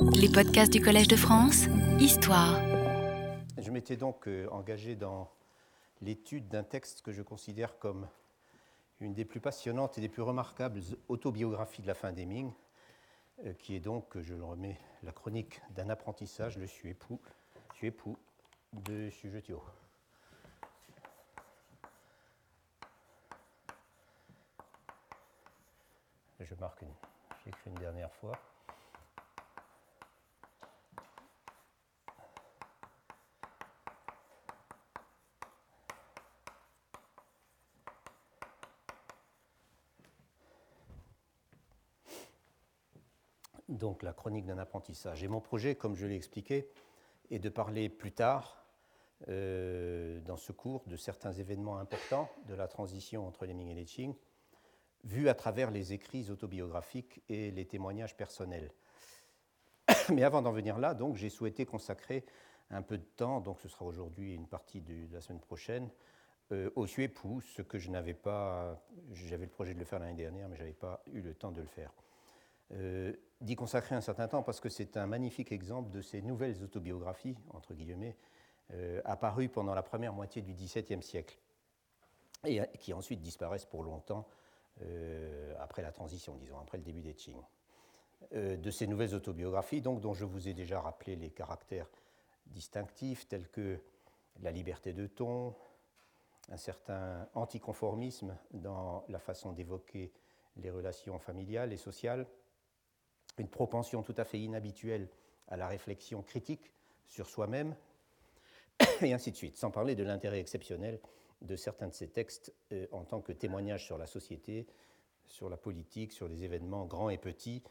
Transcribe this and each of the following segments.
Les podcasts du Collège de France, Histoire. Je m'étais donc euh, engagé dans l'étude d'un texte que je considère comme une des plus passionnantes et des plus remarquables autobiographies de la fin des Ming, euh, qui est donc, je le remets, la chronique d'un apprentissage, le Suépoux, de Sujetio. Je marque une, j'écris une dernière fois. Donc la chronique d'un apprentissage. Et mon projet, comme je l'ai expliqué, est de parler plus tard, euh, dans ce cours, de certains événements importants de la transition entre les Ming et les Qing, vus à travers les écrits autobiographiques et les témoignages personnels. Mais avant d'en venir là, donc, j'ai souhaité consacrer un peu de temps, donc ce sera aujourd'hui une partie de la semaine prochaine, euh, au Suépou, ce que je n'avais pas, j'avais le projet de le faire l'année dernière, mais je n'avais pas eu le temps de le faire. Euh, d'y consacrer un certain temps parce que c'est un magnifique exemple de ces nouvelles autobiographies, entre guillemets, euh, apparues pendant la première moitié du XVIIe siècle et qui ensuite disparaissent pour longtemps euh, après la transition, disons, après le début des Qing. de ces nouvelles autobiographies, donc, dont je vous ai déjà rappelé les caractères distinctifs tels que la liberté de ton, un certain anticonformisme dans la façon d'évoquer les relations familiales et sociales, une propension tout à fait inhabituelle à la réflexion critique sur soi-même, et ainsi de suite, sans parler de l'intérêt exceptionnel de certains de ces textes euh, en tant que témoignage sur la société, sur la politique, sur les événements grands et petits,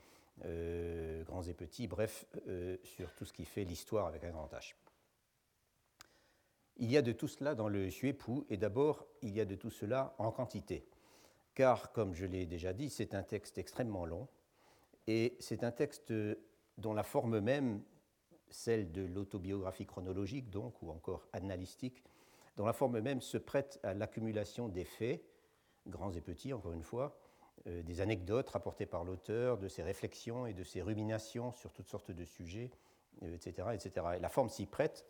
euh, grands et petits, bref, euh, sur tout ce qui fait l'histoire avec un grand H. Il y a de tout cela dans le Xuepou, et d'abord, il y a de tout cela en quantité. Car, comme je l'ai déjà dit, c'est un texte extrêmement long, et c'est un texte dont la forme même, celle de l'autobiographie chronologique, donc, ou encore analytique, dont la forme même se prête à l'accumulation des faits, grands et petits, encore une fois, euh, des anecdotes rapportées par l'auteur, de ses réflexions et de ses ruminations sur toutes sortes de sujets, etc., euh, etc. Et la forme s'y prête,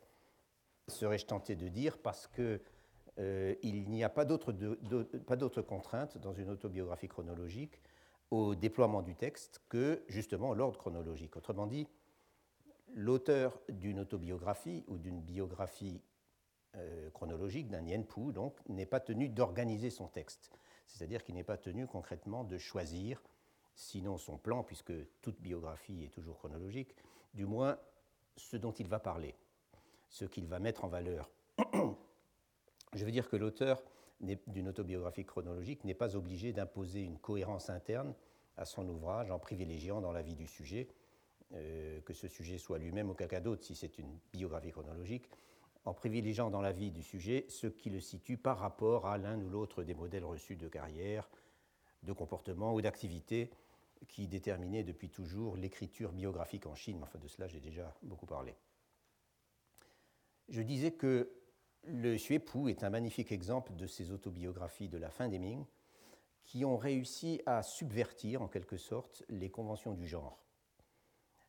serais-je tenté de dire, parce qu'il euh, n'y a pas d'autres contraintes dans une autobiographie chronologique au déploiement du texte que justement l'ordre chronologique. Autrement dit, l'auteur d'une autobiographie ou d'une biographie euh, chronologique, d'un Pu, donc, n'est pas tenu d'organiser son texte. C'est-à-dire qu'il n'est pas tenu concrètement de choisir, sinon son plan, puisque toute biographie est toujours chronologique, du moins ce dont il va parler, ce qu'il va mettre en valeur. Je veux dire que l'auteur d'une autobiographie chronologique n'est pas obligé d'imposer une cohérence interne à son ouvrage en privilégiant dans la vie du sujet, euh, que ce sujet soit lui-même ou quelqu'un d'autre si c'est une biographie chronologique, en privilégiant dans la vie du sujet ce qui le situe par rapport à l'un ou l'autre des modèles reçus de carrière, de comportement ou d'activité qui déterminaient depuis toujours l'écriture biographique en Chine. Enfin, de cela, j'ai déjà beaucoup parlé. Je disais que le Xuepou est un magnifique exemple de ces autobiographies de la fin des Ming qui ont réussi à subvertir en quelque sorte les conventions du genre.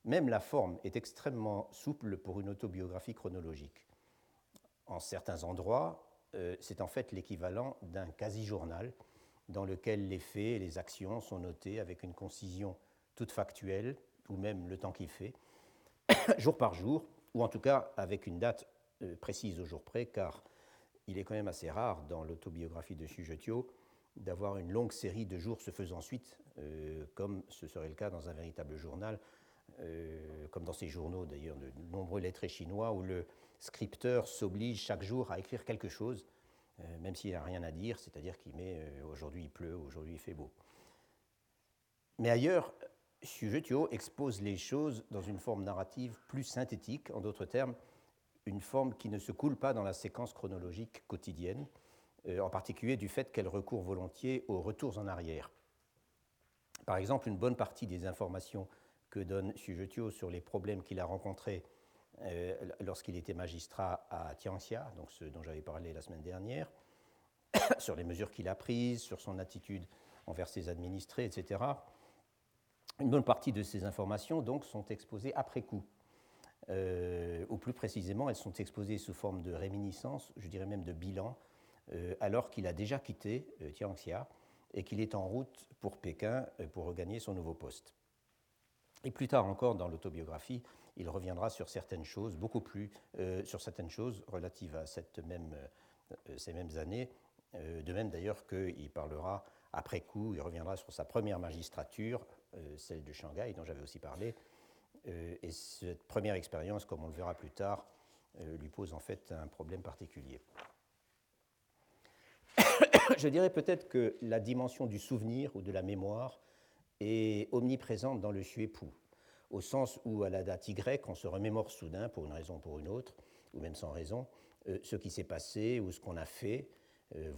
Même la forme est extrêmement souple pour une autobiographie chronologique. En certains endroits, euh, c'est en fait l'équivalent d'un quasi-journal dans lequel les faits et les actions sont notés avec une concision toute factuelle, ou même le temps qu'il fait, jour par jour, ou en tout cas avec une date euh, précise au jour près, car il est quand même assez rare dans l'autobiographie de Sujetio d'avoir une longue série de jours se faisant suite, euh, comme ce serait le cas dans un véritable journal, euh, comme dans ces journaux d'ailleurs de nombreux lettrés chinois, où le scripteur s'oblige chaque jour à écrire quelque chose, même s'il n'a rien à dire, c'est-à-dire qu'il met aujourd'hui il pleut, aujourd'hui il fait beau. Mais ailleurs, Sujetio expose les choses dans une forme narrative plus synthétique, en d'autres termes, une forme qui ne se coule pas dans la séquence chronologique quotidienne, euh, en particulier du fait qu'elle recourt volontiers aux retours en arrière. Par exemple, une bonne partie des informations que donne Sujetio sur les problèmes qu'il a rencontrés euh, lorsqu'il était magistrat à Tianxia, donc ce dont j'avais parlé la semaine dernière, sur les mesures qu'il a prises, sur son attitude envers ses administrés, etc., Une bonne partie de ces informations donc sont exposées après coup. Euh, ou plus précisément, elles sont exposées sous forme de réminiscence, je dirais même de bilan, euh, alors qu'il a déjà quitté euh, Tianxia et qu'il est en route pour Pékin pour regagner son nouveau poste. Et plus tard encore dans l'autobiographie, il reviendra sur certaines choses, beaucoup plus sur certaines choses relatives à cette même, ces mêmes années, de même d'ailleurs qu'il parlera après coup, il reviendra sur sa première magistrature, celle de Shanghai, dont j'avais aussi parlé, euh, et cette première expérience, comme on le verra plus tard, euh, lui pose en fait un problème particulier. Je dirais peut-être que la dimension du souvenir ou de la mémoire est omniprésente dans le Xuepou, au sens où à la date Y, on se remémore soudain, pour une raison ou pour une autre, ou même sans raison, euh, ce qui s'est passé ou ce qu'on a fait,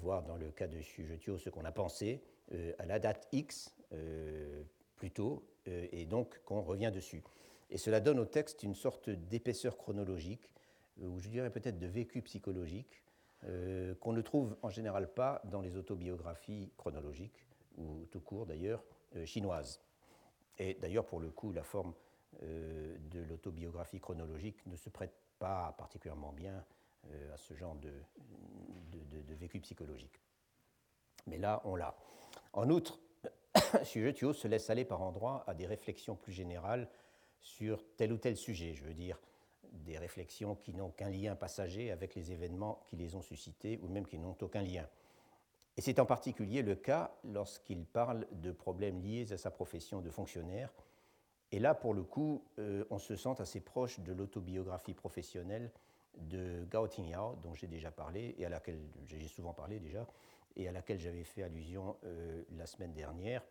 voire dans le cas de Xujetio, ce qu'on a pensé, à la date X plutôt, et donc qu'on revient dessus. Et cela donne au texte une sorte d'épaisseur chronologique, euh, ou je dirais peut-être de vécu psychologique, euh, qu'on ne trouve en général pas dans les autobiographies chronologiques, ou tout court d'ailleurs, euh, chinoises. Et d'ailleurs, pour le coup, la forme de l'autobiographie chronologique ne se prête pas particulièrement bien à ce genre de, de, vécu psychologique. Mais là, on l'a. En outre, Sujetio se laisse aller par endroits à des réflexions plus générales sur tel ou tel sujet, je veux dire des réflexions qui n'ont qu'un lien passager avec les événements qui les ont suscités ou même qui n'ont aucun lien. Et c'est en particulier le cas lorsqu'il parle de problèmes liés à sa profession de fonctionnaire. Et là, pour le coup, euh, on se sent assez proche de l'autobiographie professionnelle de Gao Tingyao, dont j'ai déjà parlé et à laquelle j'ai souvent parlé déjà, et à laquelle j'avais fait allusion euh, la semaine dernière,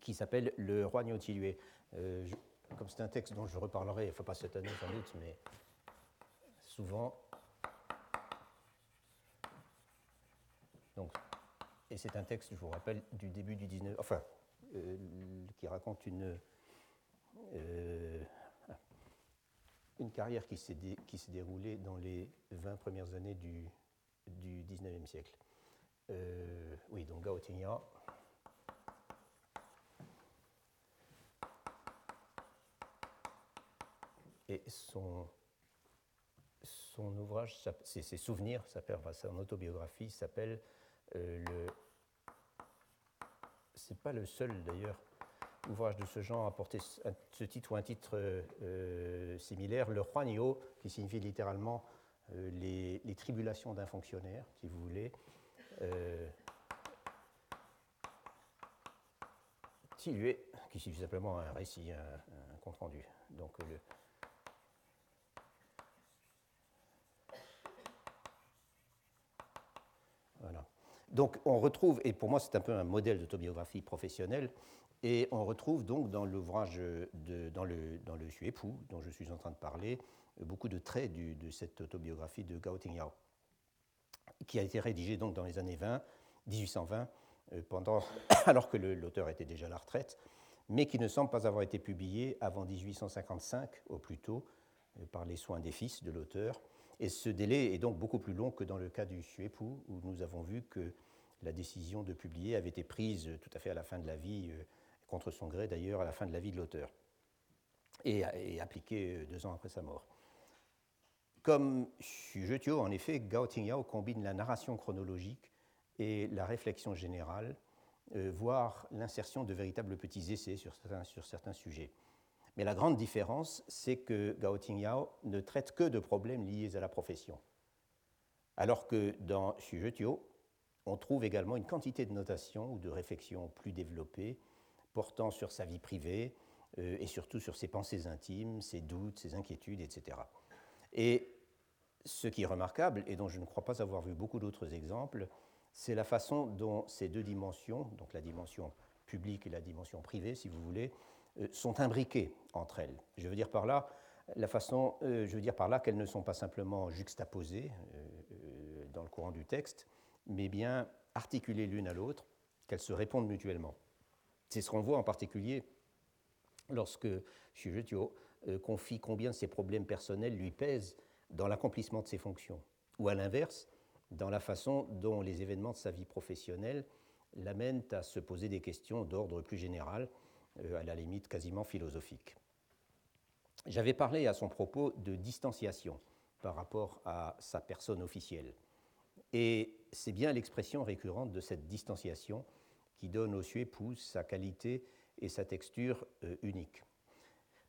qui s'appelle Le roi Niu euh, comme c'est un texte dont je reparlerai, faut pas cette année sans doute, mais souvent. Donc, et c'est un texte, je vous rappelle, du début du 19. Enfin, euh, qui raconte une, euh, une carrière qui s'est, déroulée dans les 20 premières années du, du 19e siècle. Euh, oui, donc Gao Et son, ouvrage, ses, souvenirs, son autobiographie s'appelle euh, le. C'est pas le seul d'ailleurs ouvrage de ce genre à porter ce titre ou un titre euh, similaire, le Juanio, qui signifie littéralement euh, les, tribulations d'un fonctionnaire, si vous voulez. qui signifie simplement un récit, un, un compte rendu. Donc le, Donc on retrouve, et pour moi c'est un peu un modèle d'autobiographie professionnelle, et on retrouve donc dans l'ouvrage, dans le, dans le dont je suis en train de parler, beaucoup de traits de cette autobiographie de Gao Tingyao, qui a été rédigée donc dans les années 20, 1820, euh, pendant, alors que l'auteur était déjà à la retraite, mais qui ne semble pas avoir été publié avant 1855 au plus tôt, euh, par les soins des fils de l'auteur, et ce délai est donc beaucoup plus long que dans le cas du Xuepou, où nous avons vu que la décision de publier avait été prise tout à fait à la fin de la vie, euh, contre son gré d'ailleurs, à la fin de la vie de l'auteur, et, appliquée euh, deux ans après sa mort. Comme Xujetio, en effet, Gao Tingyao combine la narration chronologique et la réflexion générale, euh, voire l'insertion de véritables petits essais sur certains, sur certains sujets. Mais la grande différence, c'est que Gao Tingyao ne traite que de problèmes liés à la profession. Alors que dans Xujetio, on trouve également une quantité de notations ou de réflexions plus développées portant sur sa vie privée euh, et surtout sur ses pensées intimes, ses doutes, ses inquiétudes, etc. Et ce qui est remarquable, et dont je ne crois pas avoir vu beaucoup d'autres exemples, c'est la façon dont ces deux dimensions, donc la dimension publique et la dimension privée, si vous voulez, euh, sont imbriquées entre elles. Je veux dire par là, la façon, euh, je veux dire par là qu'elles ne sont pas simplement juxtaposées dans le courant du texte, mais bien articulées l'une à l'autre, qu'elles se répondent mutuellement. C'est ce qu'on voit en particulier lorsque Shujetio confie combien ses problèmes personnels lui pèsent dans l'accomplissement de ses fonctions, ou à l'inverse, dans la façon dont les événements de sa vie professionnelle l'amènent à se poser des questions d'ordre plus général à la limite quasiment philosophique. J'avais parlé à son propos de distanciation par rapport à sa personne officielle. Et c'est bien l'expression récurrente de cette distanciation qui donne au épouse sa qualité et sa texture euh, unique.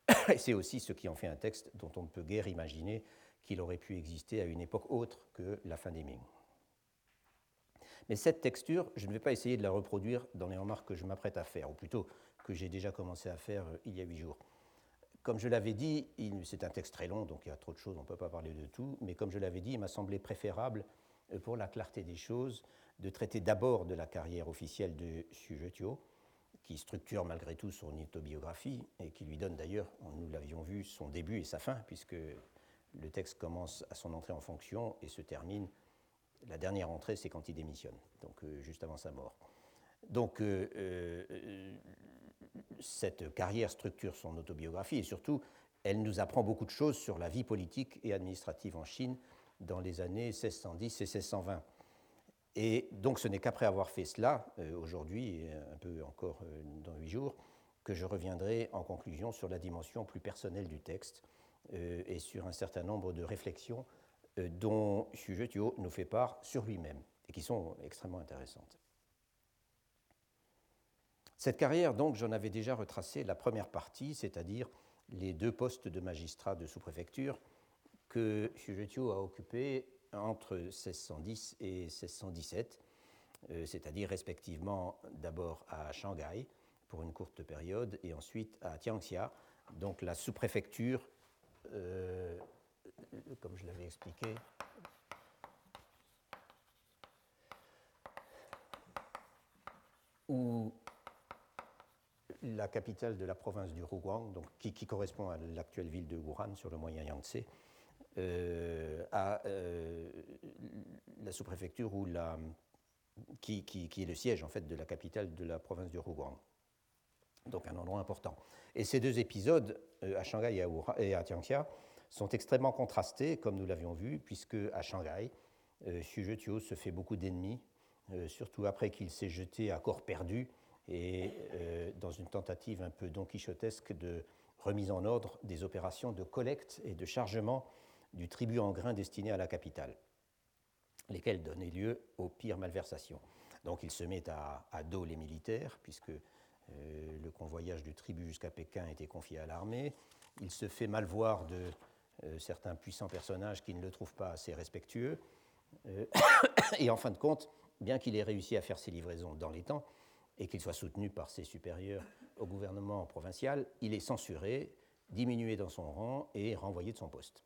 C'est aussi ce qui en fait un texte dont on ne peut guère imaginer qu'il aurait pu exister à une époque autre que la fin des Ming. Mais cette texture, je ne vais pas essayer de la reproduire dans les remarques que je m'apprête à faire, ou plutôt que j'ai déjà commencé à faire euh, il y a huit jours. Comme je l'avais dit, c'est un texte très long, donc il y a trop de choses, on ne peut pas parler de tout, mais comme je l'avais dit, il m'a semblé préférable, pour la clarté des choses, de traiter d'abord de la carrière officielle de Sujetio, qui structure malgré tout son autobiographie et qui lui donne d'ailleurs, nous l'avions vu, son début et sa fin, puisque le texte commence à son entrée en fonction et se termine. La dernière entrée, c'est quand il démissionne, donc euh, juste avant sa mort. Donc, euh, euh, cette carrière structure son autobiographie et surtout, elle nous apprend beaucoup de choses sur la vie politique et administrative en Chine dans les années 1610 et 1620. Et donc, ce n'est qu'après avoir fait cela, aujourd'hui, et un peu encore dans huit jours, que je reviendrai en conclusion sur la dimension plus personnelle du texte euh, et sur un certain nombre de réflexions euh, dont Sujetio nous fait part sur lui-même et qui sont extrêmement intéressantes. Cette carrière, donc, j'en avais déjà retracé la première partie, c'est-à-dire les deux postes de magistrat de sous-préfecture que Sujetio a occupés entre 1610 et 1617, euh, c'est-à-dire respectivement d'abord à Shanghai pour une courte période et ensuite à Tianxia, donc la sous-préfecture euh, comme je l'avais expliqué, où la capitale de la province du Rouguang, donc, qui, correspond à l'actuelle ville de Wuhan sur le moyen Yangtze, euh, a euh, la sous-préfecture qui, qui, est le siège en fait de la capitale de la province du Rouguang donc un endroit important. Et ces deux épisodes, euh, à Shanghai et à Tianxia, sont extrêmement contrastés, comme nous l'avions vu, puisque à Shanghai, euh, Xu se fait beaucoup d'ennemis, surtout après qu'il s'est jeté à corps perdu et dans une tentative un peu don quichotesque de remise en ordre des opérations de collecte et de chargement du tribut en grains destiné à la capitale, lesquels donnaient lieu aux pires malversations. Donc il se met à, dos les militaires, puisque euh, le convoyage du tribut jusqu'à Pékin été confié à l'armée. Il se fait mal voir de euh, certains puissants personnages qui ne le trouvent pas assez respectueux. Euh, et en fin de compte, bien qu'il ait réussi à faire ses livraisons dans les temps et qu'il soit soutenu par ses supérieurs au gouvernement provincial, il est censuré, diminué dans son rang et renvoyé de son poste.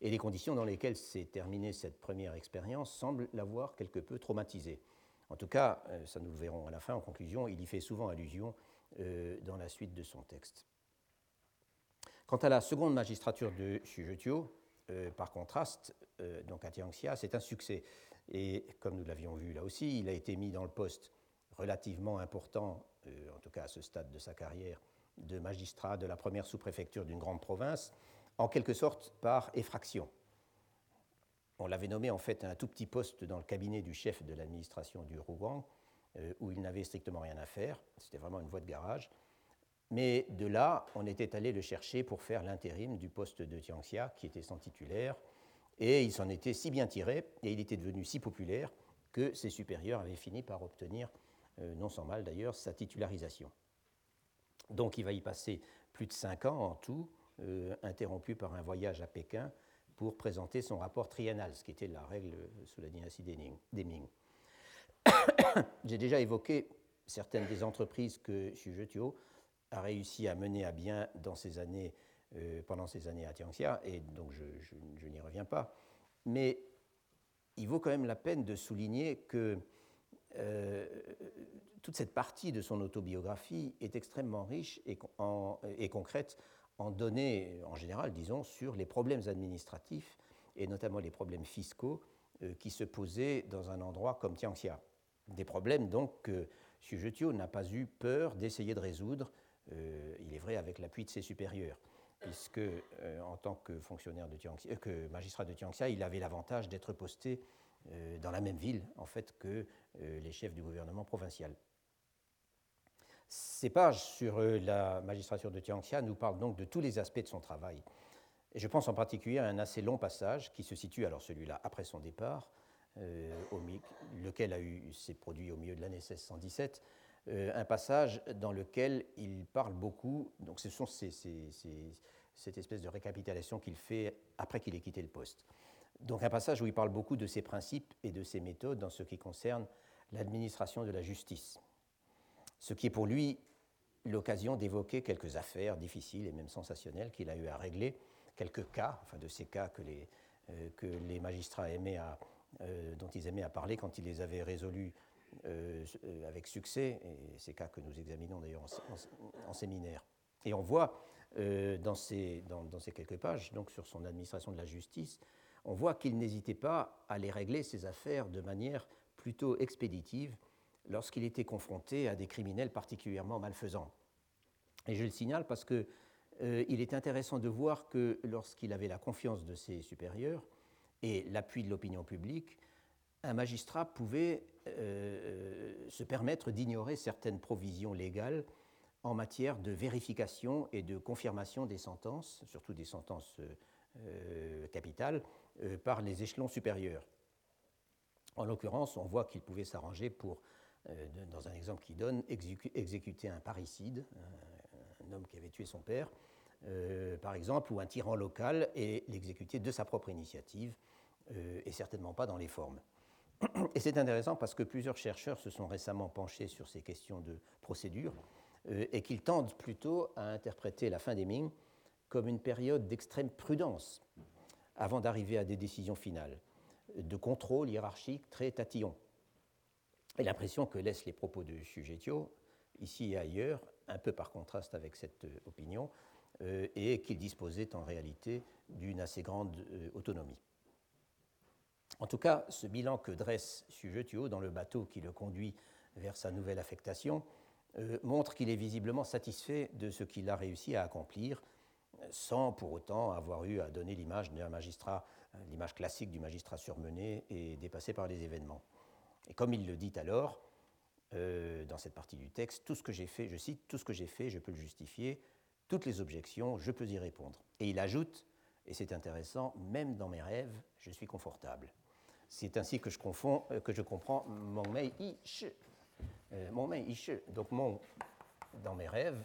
Et les conditions dans lesquelles s'est terminée cette première expérience semblent l'avoir quelque peu traumatisé. En tout cas, euh, ça nous le verrons à la fin, en conclusion, il y fait souvent allusion euh, dans la suite de son texte. Quant à la seconde magistrature de Xujetio, euh, par contraste, donc à Tianxia, c'est un succès. Et comme nous l'avions vu là aussi, il a été mis dans le poste relativement important, en tout cas à ce stade de sa carrière, de magistrat de la première sous-préfecture d'une grande province, en quelque sorte par effraction. On l'avait nommé en fait un tout petit poste dans le cabinet du chef de l'administration du Rouen, euh, où il n'avait strictement rien à faire. C'était vraiment une voie de garage. Mais de là, on était allé le chercher pour faire l'intérim du poste de Tianxia, qui était sans titulaire. Et il s'en était si bien tiré, et il était devenu si populaire, que ses supérieurs avaient fini par obtenir, euh, non sans mal d'ailleurs, sa titularisation. Donc il va y passer plus de cinq ans en tout, interrompu par un voyage à Pékin pour présenter son rapport triennal, ce qui était la règle sous la dynastie des Ming. J'ai déjà évoqué certaines des entreprises que Xu a réussi à mener à bien dans années, euh, pendant ces années à Tianxia, et donc je, n'y reviens pas. Mais il vaut quand même la peine de souligner que euh, toute cette partie de son autobiographie est extrêmement riche et concrète en données, en général, disons, sur les problèmes administratifs et notamment les problèmes fiscaux euh, qui se posaient dans un endroit comme Tianxia. Des problèmes donc que Xu n'a pas eu peur d'essayer de résoudre, euh, il est vrai avec l'appui de ses supérieurs, puisque euh, en tant que fonctionnaire de Tianxia, que magistrat de Tianxia, il avait l'avantage d'être posté dans la même ville en fait que les chefs du gouvernement provincial. Ces pages sur la magistrature de Tianxia nous parlent donc de tous les aspects de son travail. Et je pense en particulier à un assez long passage qui se situe, alors celui-là après son départ, lequel a eu, s'est produit au milieu de l'année 1617, un passage dans lequel il parle beaucoup, donc ce sont ces, cette espèce de récapitulation qu'il fait après qu'il ait quitté le poste. Donc un passage où il parle beaucoup de ses principes et de ses méthodes dans ce qui concerne l'administration de la justice, ce qui est pour lui l'occasion d'évoquer quelques affaires difficiles et même sensationnelles qu'il a eu à régler, quelques cas, enfin de ces cas que les, euh, magistrats aimaient à, euh, dont ils aimaient à parler quand ils les avaient résolus euh, avec succès, et ces cas que nous examinons d'ailleurs en, séminaire. Et on voit dans ces, dans, dans, ces quelques pages, donc sur son administration de la justice, on voit qu'il n'hésitait pas à les régler, ces affaires, de manière plutôt expéditive lorsqu'il était confronté à des criminels particulièrement malfaisants. Et je le signale parce qu'il euh, est intéressant de voir que lorsqu'il avait la confiance de ses supérieurs et l'appui de l'opinion publique, un magistrat pouvait euh, se permettre d'ignorer certaines provisions légales en matière de vérification et de confirmation des sentences, surtout des sentences euh, capitales, euh, par les échelons supérieurs. En l'occurrence, on voit qu'il pouvait s'arranger pour, euh, dans un exemple qu'il donne, exécuter un parricide, un, homme qui avait tué son père, euh, par exemple, ou un tyran local, et l'exécuter de sa propre initiative, et certainement pas dans les formes. Et c'est intéressant parce que plusieurs chercheurs se sont récemment penchés sur ces questions de procédure et qu'ils tendent plutôt à interpréter la fin des Ming comme une période d'extrême prudence avant d'arriver à des décisions finales, de contrôle hiérarchique très tatillon. Et l'impression que laissent les propos de Sujetio, ici et ailleurs, un peu par contraste avec cette euh, opinion, euh, et qu'il disposait en réalité d'une assez grande euh, autonomie. En tout cas, ce bilan que dresse Sujetio dans le bateau qui le conduit vers sa nouvelle affectation montre qu'il est visiblement satisfait de ce qu'il a réussi à accomplir sans pour autant avoir eu à donner l'image d'un magistrat, l'image classique du magistrat surmené et dépassé par les événements. Et comme il le dit alors, euh, dans cette partie du texte, tout ce que j'ai fait, je cite, tout ce que j'ai fait, je peux le justifier, toutes les objections, je peux y répondre. Et il ajoute, et c'est intéressant, même dans mes rêves, je suis confortable. C'est ainsi que je, confonds, euh, que je comprends mon mei ish. Euh, mon mei ish. Donc mon, dans mes rêves,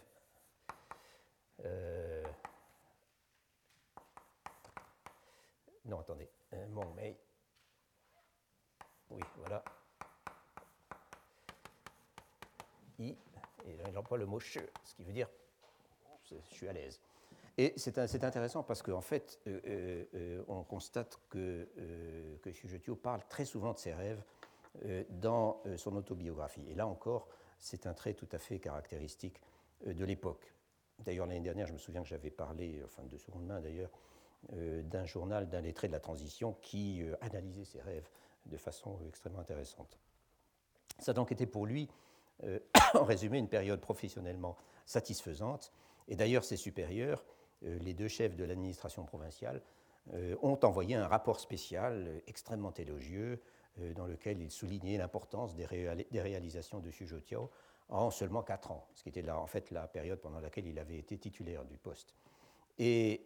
non, attendez. Mon mais. Oui, voilà. Et j'emploie le mot che, ce qui veut dire je suis à l'aise. Et c'est intéressant parce qu'en fait, euh, euh, euh, on constate que, euh, que parle très souvent de ses rêves dans son autobiographie. Et là encore, c'est un trait tout à fait caractéristique de l'époque. D'ailleurs, l'année dernière, je me souviens que j'avais parlé, enfin de seconde main d'ailleurs, d'un journal d'un lettré de la transition qui analysait ses rêves de façon extrêmement intéressante. Ça a donc été pour lui, euh, en résumé, une période professionnellement satisfaisante. Et d'ailleurs, ses supérieurs, les deux chefs de l'administration provinciale, ont envoyé un rapport spécial extrêmement élogieux dans lequel ils soulignaient l'importance des, réalisations de Zhoutiao en seulement quatre ans, ce qui était en fait la période pendant laquelle il avait été titulaire du poste. Et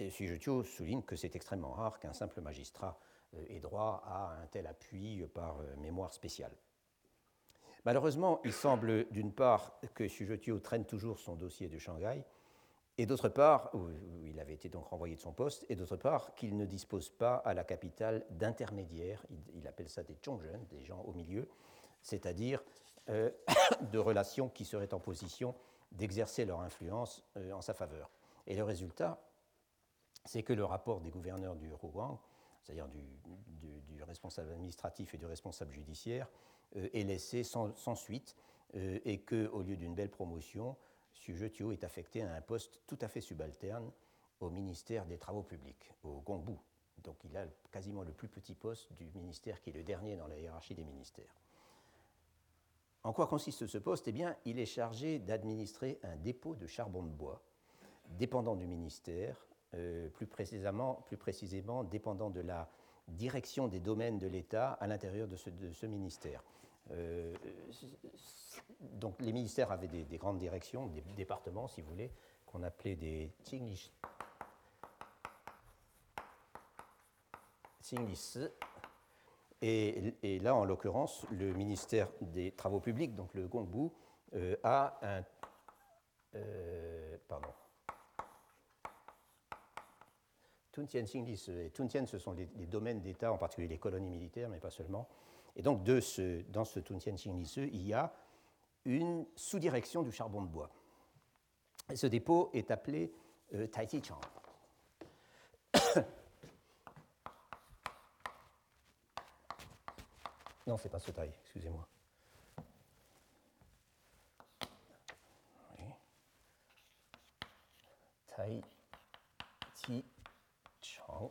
et Sujetio souligne que c'est extrêmement rare qu'un simple magistrat euh, ait droit à un tel appui par euh, mémoire spéciale. Malheureusement, il semble d'une part que Sujetio traîne toujours son dossier de Shanghai, et d'autre part, il avait été donc renvoyé de son poste, et d'autre part qu'il ne dispose pas à la capitale d'intermédiaires, il, appelle ça des chongzhen, des gens au milieu, c'est-à-dire euh, de relations qui seraient en position d'exercer leur influence en sa faveur. Et le résultat, c'est que le rapport des gouverneurs du Rouen, c'est-à-dire du, responsable administratif et du responsable judiciaire, euh, est laissé sans, suite euh, et qu'au lieu d'une belle promotion, Sujetio est affecté à un poste tout à fait subalterne au ministère des Travaux publics, au Gongbu. Donc il a quasiment le plus petit poste du ministère qui est le dernier dans la hiérarchie des ministères. En quoi consiste ce poste? Eh bien, il est chargé d'administrer un dépôt de charbon de bois dépendant du ministère euh, plus, précisément, plus précisément dépendant de la direction des domaines de l'État à l'intérieur de ce, ministère. Donc les ministères avaient des, grandes directions, des départements, si vous voulez, qu'on appelait des Qingli et, et, là, en l'occurrence, le ministère des Travaux publics, donc le Gongbu, euh, a un. Euh, pardon. Tuntien Xingli et Tuntien, ce sont les, domaines d'État, en particulier les colonies militaires, mais pas seulement. Et donc, de ce, dans ce Tuntien Xingli il y a une sous-direction du charbon de bois. Et ce dépôt est appelé euh, Chang. non, c'est pas ce taille, excusez-moi. Tai Ti Chang.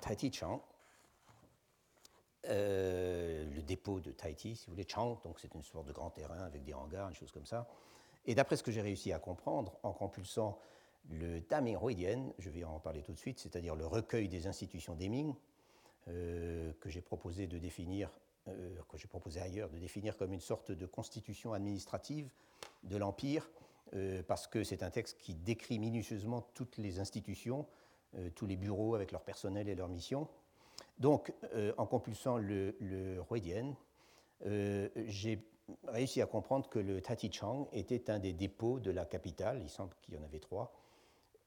Tai Ti Chang. Euh, le dépôt de Tahiti, si vous voulez, Chang, donc c'est une sorte de grand terrain avec des hangars, une chose comme ça. Et d'après ce que j'ai réussi à comprendre, en compulsant le Daming je vais en parler tout de suite, c'est-à-dire le recueil des institutions des Ming, euh, que j'ai proposé de définir, euh, que j'ai proposé ailleurs, de définir comme une sorte de constitution administrative de l'Empire, parce que c'est un texte qui décrit minutieusement toutes les institutions, tous les bureaux avec leur personnel et leur mission. Donc, en compulsant le, le j'ai réussi à comprendre que le Tatichang était un des dépôts de la capitale, il semble qu'il y en avait trois,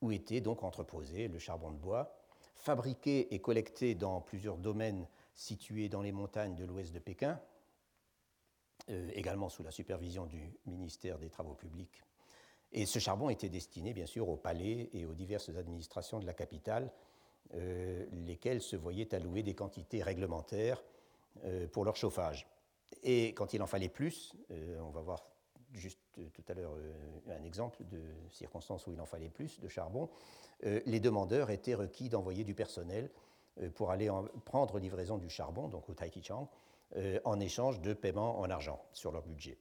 où était donc entreposé le charbon de bois, fabriqué et collecté dans plusieurs domaines situés dans les montagnes de l'ouest de Pékin, euh, également sous la supervision du ministère des Travaux publics. Et ce charbon était destiné bien sûr aux palais et aux diverses administrations de la capitale, euh, lesquelles se voyaient allouer des quantités réglementaires euh, pour leur chauffage. Et quand il en fallait plus, euh, on va voir juste tout à l'heure un exemple de circonstances où il en fallait plus de charbon, les demandeurs étaient requis d'envoyer du personnel pour aller prendre livraison du charbon, donc au Taikichang, en échange de paiements en argent sur leur budget.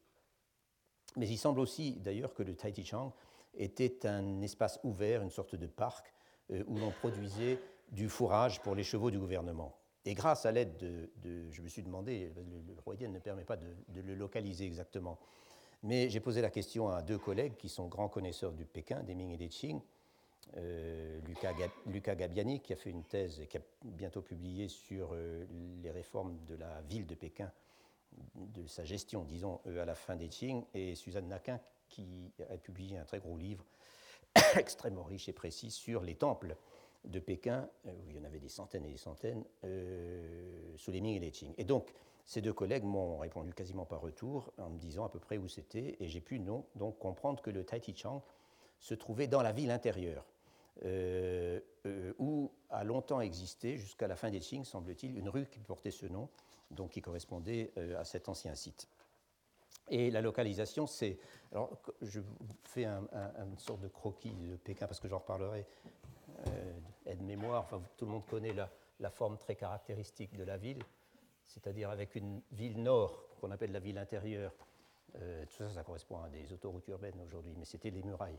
Mais il semble aussi d'ailleurs que le Taikichang était un espace ouvert, une sorte de parc, où l'on produisait du fourrage pour les chevaux du gouvernement. Et grâce à l'aide de, Je me suis demandé, le, le ne permet pas de, le localiser exactement, mais j'ai posé la question à deux collègues qui sont grands connaisseurs du Pékin, des Ming et des Qing, euh, Lucas, Gabiani, qui a fait une thèse et qui a bientôt publié sur euh, les réformes de la ville de Pékin, de sa gestion, disons, euh, à la fin des Qing, et Suzanne Naquin, qui a publié un très gros livre extrêmement riche et précis sur les temples de Pékin, euh, où il y en avait des centaines et des centaines, euh, sous les Ming et les Qing. Et donc, ces deux collègues m'ont répondu quasiment par retour en me disant à peu près où c'était, et j'ai pu non, donc comprendre que le Chang se trouvait dans la ville intérieure, euh, où a longtemps existé, jusqu'à la fin des Qing, semble-t-il, une rue qui portait ce nom, donc qui correspondait à cet ancien site. Et la localisation, c'est. Alors, je fais un, une sorte de croquis de Pékin parce que j'en reparlerai aide-mémoire, enfin, tout le monde connaît la, forme très caractéristique de la ville, c'est-à-dire avec une ville nord qu'on appelle la ville intérieure. Euh, tout ça, ça correspond à des autoroutes urbaines aujourd'hui, mais c'était les murailles.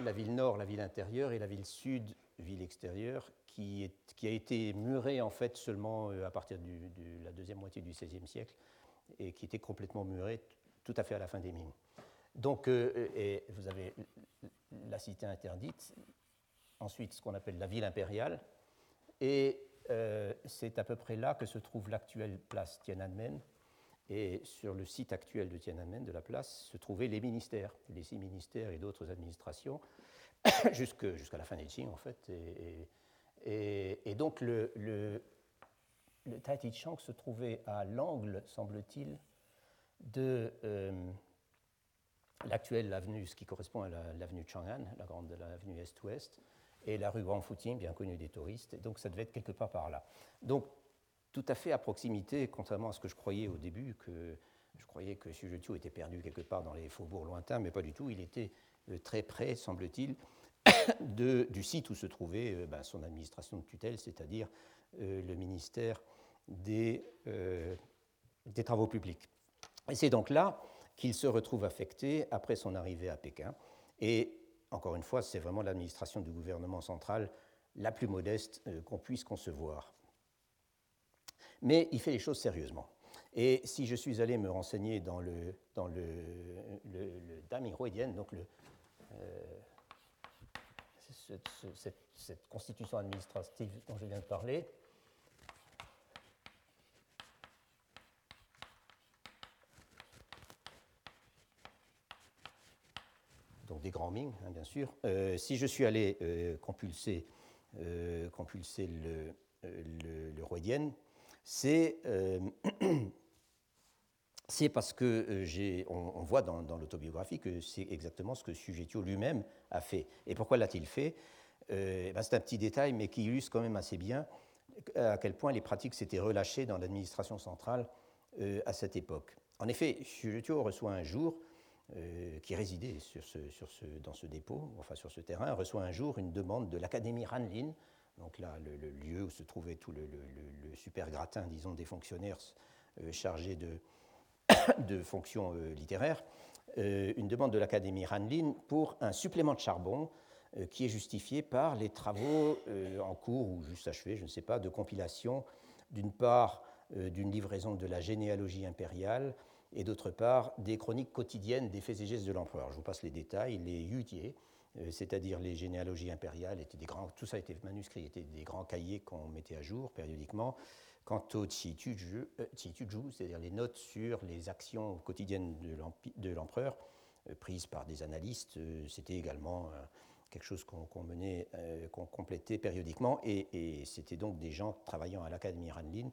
La ville nord, la ville intérieure, et la ville sud, ville extérieure, qui, a été murée en fait seulement euh, à partir de la deuxième moitié du XVIe siècle, et qui était complètement murée tout à fait à la fin des Ming. Donc, et vous avez la cité interdite, ensuite ce qu'on appelle la ville impériale, et euh, c'est à peu près là que se trouve l'actuelle place Tiananmen. Et sur le site actuel de Tiananmen, de la place, se trouvaient les ministères, les six ministères et d'autres administrations, jusqu'à la fin des Qing en fait. Et, donc le, le, le se trouvait à l'angle, semble-t-il, de euh, l'actuelle avenue, ce qui correspond à l'avenue Chang'an, la grande avenue Est-Ouest, et la rue Grand Footing, bien connue des touristes. Donc ça devait être quelque part par là. Donc tout à fait à proximité, contrairement à ce que je croyais au début, que je croyais que Sujetio était perdu quelque part dans les faubourgs lointains, mais pas du tout. Il était euh, très près, semble-t-il, du site où se trouvait euh, ben, son administration de tutelle, c'est-à-dire euh, le ministère des, des Travaux publics. Et c'est donc là qu'il se retrouve affecté après son arrivée à Pékin. Et encore une fois, c'est vraiment l'administration du gouvernement central la plus modeste euh, qu'on puisse concevoir. Mais il fait les choses sérieusement. Et si je suis allé me renseigner dans le, dans le, donc cette, cette, constitution administrative dont je viens de parler, donc des grands Ming, hein, bien sûr. Euh, si je suis allé euh, compulser, euh, compulser le, le, c'est parce que on, voit dans, l'autobiographie que c'est exactement ce que Sujetio lui-même a fait. Et pourquoi l'a-t-il fait? Ben C'est un petit détail, mais qui illustre quand même assez bien à quel point les pratiques s'étaient relâchées dans l'administration centrale à cette époque. En effet, Sujetio reçoit un jour euh, qui résidait dans ce dépôt, enfin sur ce terrain, reçoit un jour une demande de l'Académie Ranlin, donc là le, lieu où se trouvait tout le, super gratin, disons, des fonctionnaires euh, chargés de, de fonctions euh, littéraires, une demande de l'Académie Ranlin pour un supplément de charbon qui est justifié par les travaux en cours ou juste achevés, je ne sais pas, de compilation, d'une part d'une livraison de la généalogie impériale, et d'autre part des chroniques quotidiennes des faits et gestes de l'empereur. Je vous passe les détails. Les yutiers, euh, c'est-à-dire les généalogies impériales, étaient des grands, tout ça était manuscrit, étaient des grands cahiers qu'on mettait à jour périodiquement. Quant au Tituju, euh, c'est-à-dire les notes sur les actions quotidiennes de l'empereur, euh, prises par des analystes, c'était également quelque chose qu'on menait, qu'on complétait périodiquement, et, et c'était donc des gens travaillant à l'Académie Ranlin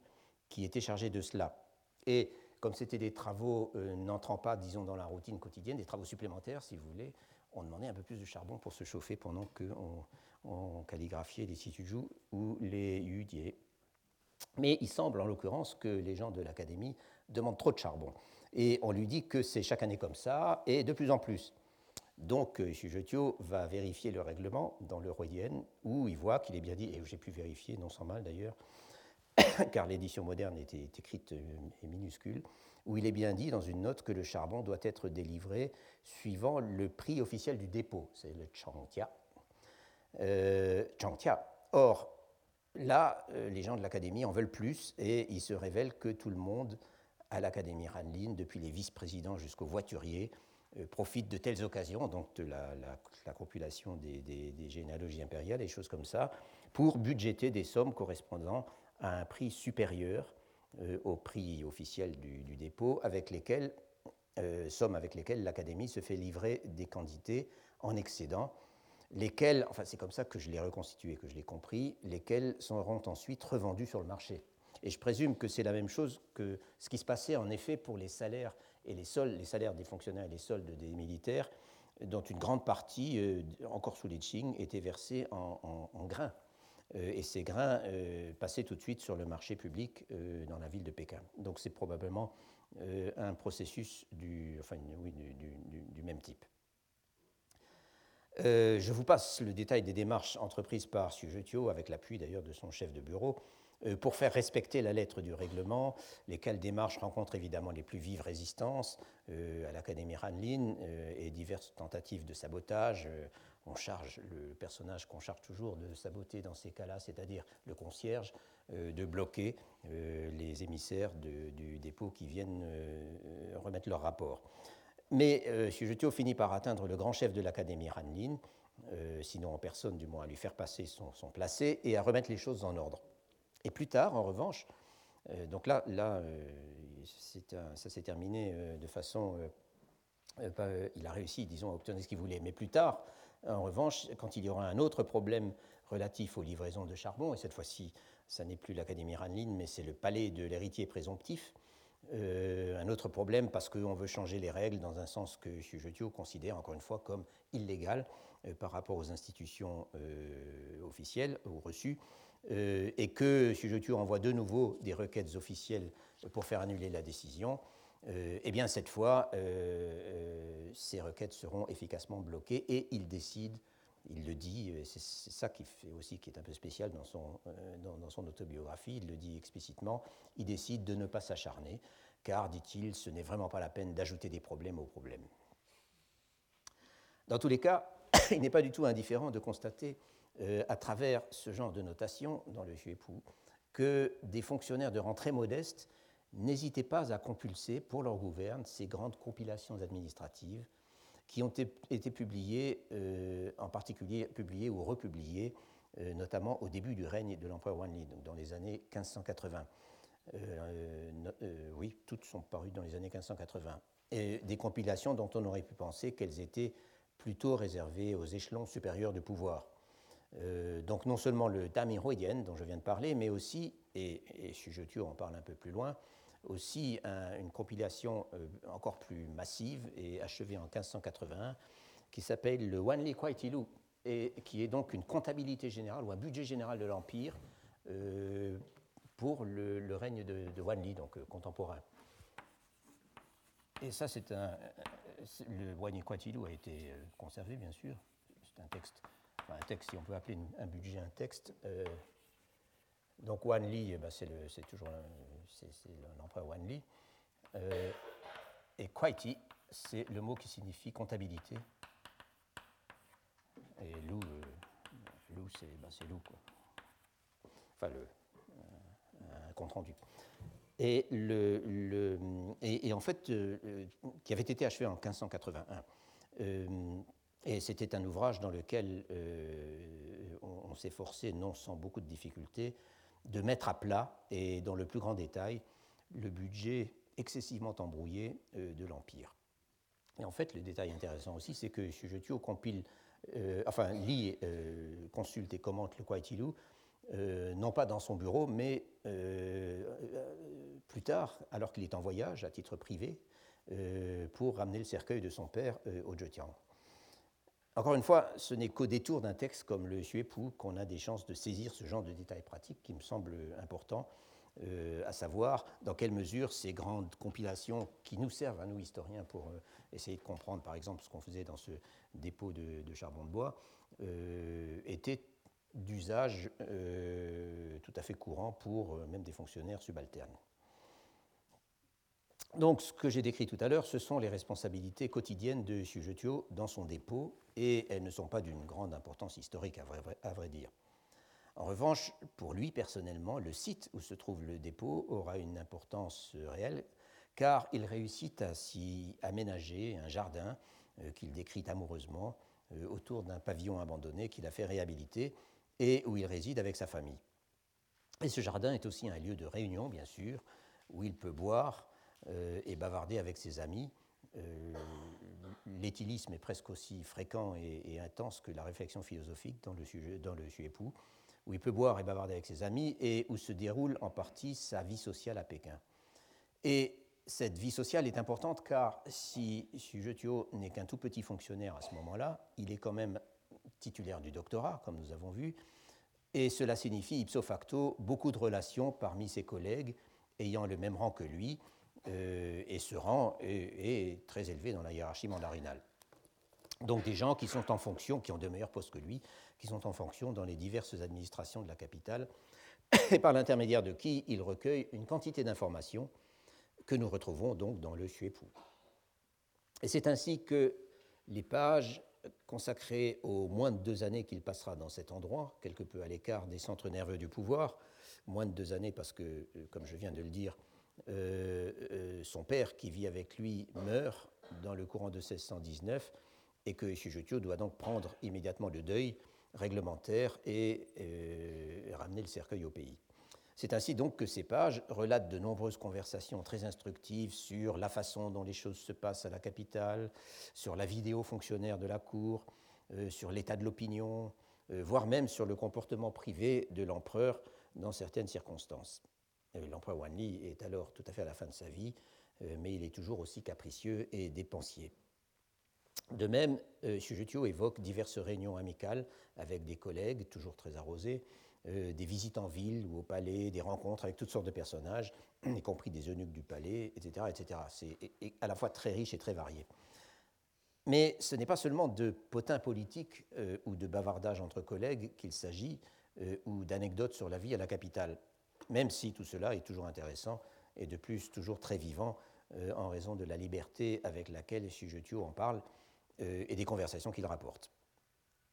qui étaient chargés de cela. Et comme c'était des travaux euh, n'entrant pas, disons, dans la routine quotidienne, des travaux supplémentaires, si vous voulez, on demandait un peu plus de charbon pour se chauffer pendant qu'on on calligraphiait les situjus ou les yudiers. Mais il semble, en l'occurrence, que les gens de l'Académie demandent trop de charbon. Et on lui dit que c'est chaque année comme ça, et de plus en plus. Donc, euh, Sujetio va vérifier le règlement dans le Royen, où il voit qu'il est bien dit, et j'ai pu vérifier, non sans mal d'ailleurs, car l'édition moderne était écrite euh, et minuscule, où il est bien dit dans une note que le charbon doit être délivré suivant le prix officiel du dépôt, c'est le changtia. Euh, Or, là, euh, les gens de l'Académie en veulent plus et il se révèle que tout le monde à l'Académie Ranlin, depuis les vice-présidents jusqu'aux voituriers, euh, profite de telles occasions, donc de la, compilation des, des, généalogies impériales et choses comme ça, pour budgéter des sommes correspondant à un prix supérieur euh, au prix officiel du, dépôt, avec lesquels, euh, sommes avec lesquelles l'Académie se fait livrer des quantités en excédent, lesquelles, enfin c'est comme ça que je l'ai reconstitué, que je l'ai compris, lesquelles seront ensuite revendues sur le marché. Et je présume que c'est la même chose que ce qui se passait en effet pour les salaires et les soldes, les salaires des fonctionnaires et les soldes des militaires, dont une grande partie, euh, encore sous les Qing, était versée en grains. Euh, et ces grains euh, passaient tout de suite sur le marché public euh, dans la ville de Pékin. Donc c'est probablement un processus du, enfin, oui, du, même type. je vous passe le détail des démarches entreprises par Sujetio, avec l'appui d'ailleurs de son chef de bureau, pour faire respecter la lettre du règlement, lesquelles démarches rencontrent évidemment les plus vives résistances à l'Académie Ranlin et diverses tentatives de sabotage on charge le personnage qu'on charge toujours de saboter dans ces cas-là, c'est-à-dire le concierge, euh, de bloquer euh, les émissaires du dépôt qui viennent euh, remettre leur rapport. Mais Sujetio finit par atteindre le grand chef de l'Académie Ranlin, sinon en personne du moins à lui faire passer son, placé et à remettre les choses en ordre. Et plus tard, en revanche, donc là, là ça s'est terminé de façon... il a réussi, disons, à obtenir ce qu'il voulait. Mais plus tard, en revanche, quand il y aura un autre problème relatif aux livraisons de charbon, et cette fois-ci, ça n'est plus l'Académie Ranlin, mais c'est le palais de l'héritier présomptif, euh, un autre problème parce qu'on veut changer les règles dans un sens que Sujetio considère encore une fois comme illégal euh, par rapport aux institutions euh, officielles ou reçues, et que Sujetio envoie de nouveau des requêtes officielles pour faire annuler la décision. Euh, eh bien cette fois, euh, euh, ces requêtes seront efficacement bloquées et il décide, il le dit, c'est ça qui fait aussi qui est un peu spécial dans son, dans, son autobiographie, il le dit explicitement, il décide de ne pas s'acharner, car, dit-il, ce n'est vraiment pas la peine d'ajouter des problèmes aux problèmes. Dans tous les cas, il n'est pas du tout indifférent de constater, à travers ce genre de notation dans le Juépou, que des fonctionnaires de rang très modeste n'hésitaient pas à compulser pour leur gouverne ces grandes compilations administratives qui ont été publiées, euh, en particulier publiées ou republiées, euh, notamment au début du règne de l'empereur Wanli, donc dans les années 1580. oui, toutes sont parues dans les années 1580. Et des compilations dont on aurait pu penser qu'elles étaient plutôt réservées aux échelons supérieurs du pouvoir. Euh, donc non seulement le Damirodian dont je viens de parler, mais aussi, et, et Shujotio en parle un peu plus loin, aussi une compilation euh, encore plus massive et achevée en 1581 qui s'appelle le Wanli Kwaitilu et qui est donc une comptabilité générale ou un budget général de l'Empire euh, pour le, règne de, Wanli, donc contemporain. Et ça, c'est un. Le Wanli Kwaitilu a été conservé, bien sûr. C'est un texte un texte, si on peut appeler un budget un texte. Euh, donc Wan Li, eh ben, c'est toujours l'empereur Wan Li. Euh, et Kwaiti, c'est le mot qui signifie comptabilité. Et Lou, euh, Lou c'est Lou, quoi. Enfin, le, un compte rendu. Et, le, le et, en fait, qui avait été achevé en 1581. Et c'était un ouvrage dans lequel euh, on, s'efforçait, non sans beaucoup de difficultés, de mettre à plat et dans le plus grand détail le budget excessivement embrouillé euh, de l'Empire. Et en fait, le détail intéressant aussi, c'est que Sujetio compile, euh, enfin, lit, consulte et commente le Kwaitilu, non pas dans son bureau, mais plus tard, alors qu'il est en voyage à titre privé, pour ramener le cercueil de son père au Zhejiang. Encore une fois, ce n'est qu'au détour d'un texte comme le Xuepu qu'on a des chances de saisir ce genre de détails pratiques qui me semblent importants, euh, à savoir dans quelle mesure ces grandes compilations qui nous servent à nous historiens pour euh, essayer de comprendre par exemple ce qu'on faisait dans ce dépôt de, charbon de bois euh, étaient d'usage tout à fait courant pour même des fonctionnaires subalternes. Donc, ce que j'ai décrit tout à l'heure, ce sont les responsabilités quotidiennes de Sujetio dans son dépôt, et elles ne sont pas d'une grande importance historique, à vrai, dire. En revanche, pour lui personnellement, le site où se trouve le dépôt aura une importance réelle, car il réussit à s'y aménager un jardin euh, qu'il décrit amoureusement euh, autour d'un pavillon abandonné qu'il a fait réhabiliter et où il réside avec sa famille. Et ce jardin est aussi un lieu de réunion, bien sûr, où il peut boire, euh, et bavarder avec ses amis. Euh, l'éthylisme est presque aussi fréquent et, intense que la réflexion philosophique dans le, sujet, dans le époux, où il peut boire et bavarder avec ses amis et où se déroule en partie sa vie sociale à Pékin. Et cette vie sociale est importante car si Sujetio n'est qu'un tout petit fonctionnaire à ce moment-là, il est quand même titulaire du doctorat, comme nous avons vu, et cela signifie ipso facto beaucoup de relations parmi ses collègues ayant le même rang que lui, euh, et ce rang est, très élevé dans la hiérarchie mandarinale. Donc des gens qui sont en fonction, qui ont de meilleurs postes que lui, qui sont en fonction dans les diverses administrations de la capitale, et par l'intermédiaire de qui il recueille une quantité d'informations que nous retrouvons donc dans le Suépou. Et c'est ainsi que les pages consacrées aux moins de deux années qu'il passera dans cet endroit, quelque peu à l'écart des centres nerveux du pouvoir, moins de deux années parce que, euh, comme je viens de le dire, son père qui vit avec lui meurt dans le courant de 1619 et que Shujotio doit donc prendre immédiatement le deuil réglementaire et euh, ramener le cercueil au pays. C'est ainsi donc que ces pages relatent de nombreuses conversations très instructives sur la façon dont les choses se passent à la capitale, sur la vidéo fonctionnaire de la cour, sur l'état de l'opinion, voire même sur le comportement privé de l'empereur dans certaines circonstances. Euh, l'empereur Wanli est alors tout à fait à la fin de sa vie, euh, mais il est toujours aussi capricieux et dépensier. De même, euh, Shujutio évoque diverses réunions amicales avec des collègues, toujours très arrosés, des visites en ville ou au palais, des rencontres avec toutes sortes de personnages, y compris des eunuques du palais, etc. etc. C'est à la fois très riche et très varié. Mais ce n'est pas seulement de potins politiques ou de bavardages entre collègues qu'il s'agit, ou d'anecdotes sur la vie à la capitale même si tout cela est toujours intéressant et de plus toujours très vivant euh, en raison de la liberté avec laquelle Sujetio en parle euh, et des conversations qu'il rapporte.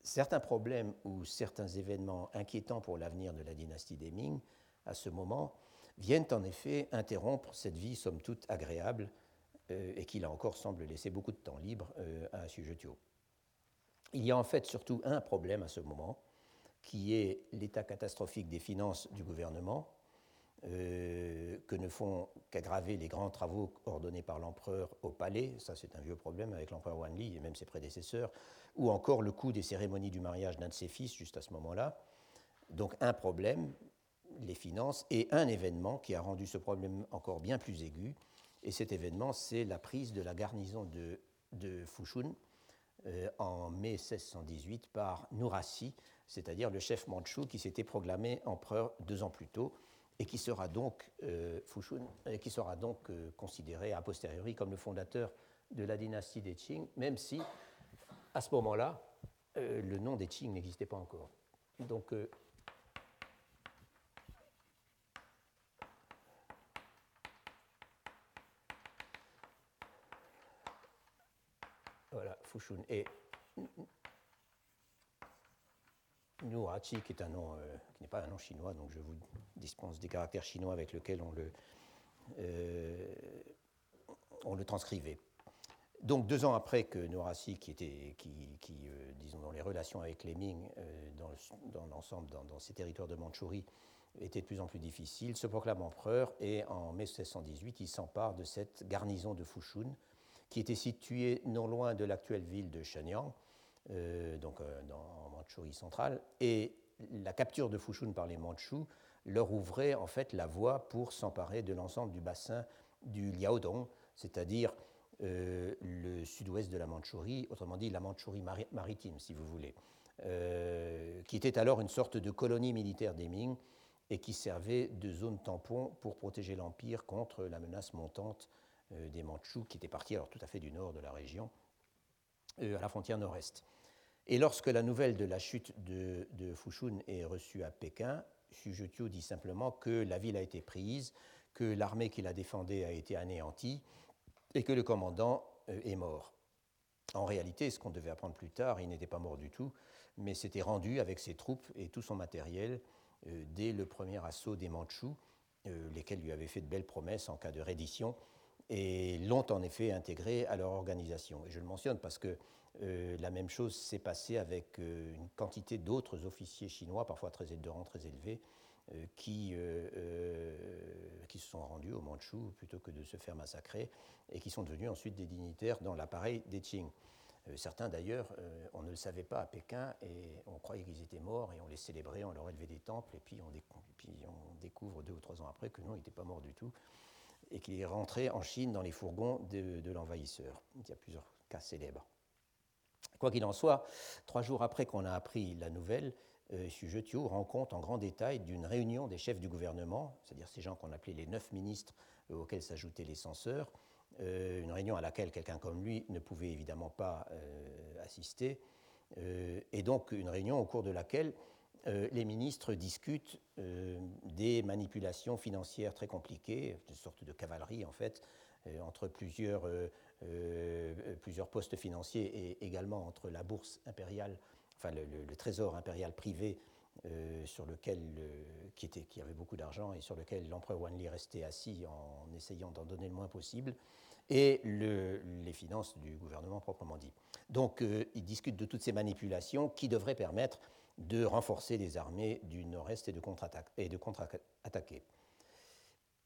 Certains problèmes ou certains événements inquiétants pour l'avenir de la dynastie des Ming, à ce moment, viennent en effet interrompre cette vie somme toute agréable et qui là encore semble laisser beaucoup de temps libre à Sujetio. Il y a en fait surtout un problème à ce moment, qui est l'état catastrophique des finances du gouvernement, euh, que ne font qu'aggraver les grands travaux ordonnés par l'empereur au palais, ça c'est un vieux problème avec l'empereur Wanli et même ses prédécesseurs, ou encore le coût des cérémonies du mariage d'un de ses fils juste à ce moment-là. Donc un problème, les finances, et un événement qui a rendu ce problème encore bien plus aigu, et cet événement c'est la prise de la garnison de, Fushun euh, en mai 1618 par Nurasi, c'est-à-dire le chef mandchou qui s'était proclamé empereur deux ans plus tôt et qui sera donc, euh, Fushun, qui sera donc euh, considéré a posteriori comme le fondateur de la dynastie des Qing, même si à ce moment-là, le nom des Qing n'existait pas encore. Donc, Fushun. Et Nuachi, qui est un nom euh, qui n'est pas un nom chinois, donc je vous dispense des caractères chinois avec lesquels on le, euh, transcrivait. Donc deux ans après que Nuraci, qui était, euh, disons, dans les relations avec les Ming, dans l'ensemble, dans, dans, ces territoires de Mandchourie, était de plus en plus difficile, se proclame empereur et en mai 1618, il s'empare de cette garnison de Fushun, qui était situé non loin de l'actuelle ville de Shenyang, donc euh, en Mandchourie centrale, et la capture de Fushun par les Mandchous leur ouvrait en fait la voie pour s'emparer de l'ensemble du bassin du Liaodong, c'est-à-dire euh, le sud-ouest de la Mandchourie, autrement dit la Mandchourie maritime, si vous voulez, qui était alors une sorte de colonie militaire des Ming et qui servait de zone tampon pour protéger l'Empire contre la menace montante euh, des Mandchous qui étaient partis alors tout à fait du nord de la région, euh, à la frontière nord-est. Et lorsque la nouvelle de la chute de, Fushun est reçue à Pékin, Zheqiu dit simplement que la ville a été prise, que l'armée qui la défendait a été anéantie et que le commandant euh, est mort. En réalité, ce qu'on devait apprendre plus tard, il n'était pas mort du tout, mais s'était rendu avec ses troupes et tout son matériel dès le premier assaut des Mandchous, lesquels lui avaient fait de belles promesses en cas de reddition et l'ont en effet intégré à leur organisation. Et je le mentionne parce que euh, la même chose s'est passée avec euh, une quantité d'autres officiers chinois, parfois très, de rang très élevé, euh, qui, qui se sont rendus au Mandchou plutôt que de se faire massacrer et qui sont devenus ensuite des dignitaires dans l'appareil des Qing. certains d'ailleurs, on ne le savait pas à Pékin et on croyait qu'ils étaient morts et on les célébrait, on leur élevait des temples et puis on, puis on découvre deux ou trois ans après que non, ils n'étaient pas morts du tout et qu'il est rentré en Chine dans les fourgons de, l'envahisseur. Il y a plusieurs cas célèbres. Quoi qu'il en soit, trois jours après qu'on a appris la nouvelle, euh, rend compte en grand détail d'une réunion des chefs du gouvernement, c'est-à-dire ces gens qu'on appelait les neuf ministres euh, auxquels s'ajoutaient les censeurs, euh, une réunion à laquelle quelqu'un comme lui ne pouvait évidemment pas euh, assister, et donc une réunion au cours de laquelle euh, les ministres discutent euh, des manipulations financières très compliquées, une sorte de cavalerie en fait, euh, entre plusieurs, plusieurs, postes financiers et également entre la bourse impériale, enfin le, trésor impérial privé sur lequel, qui, était, qui avait beaucoup d'argent et sur lequel l'empereur Wanli restait assis en essayant d'en donner le moins possible, et les finances du gouvernement proprement dit. Donc ils discutent de toutes ces manipulations qui devraient permettre de renforcer les armées du nord-est et de contre-attaquer.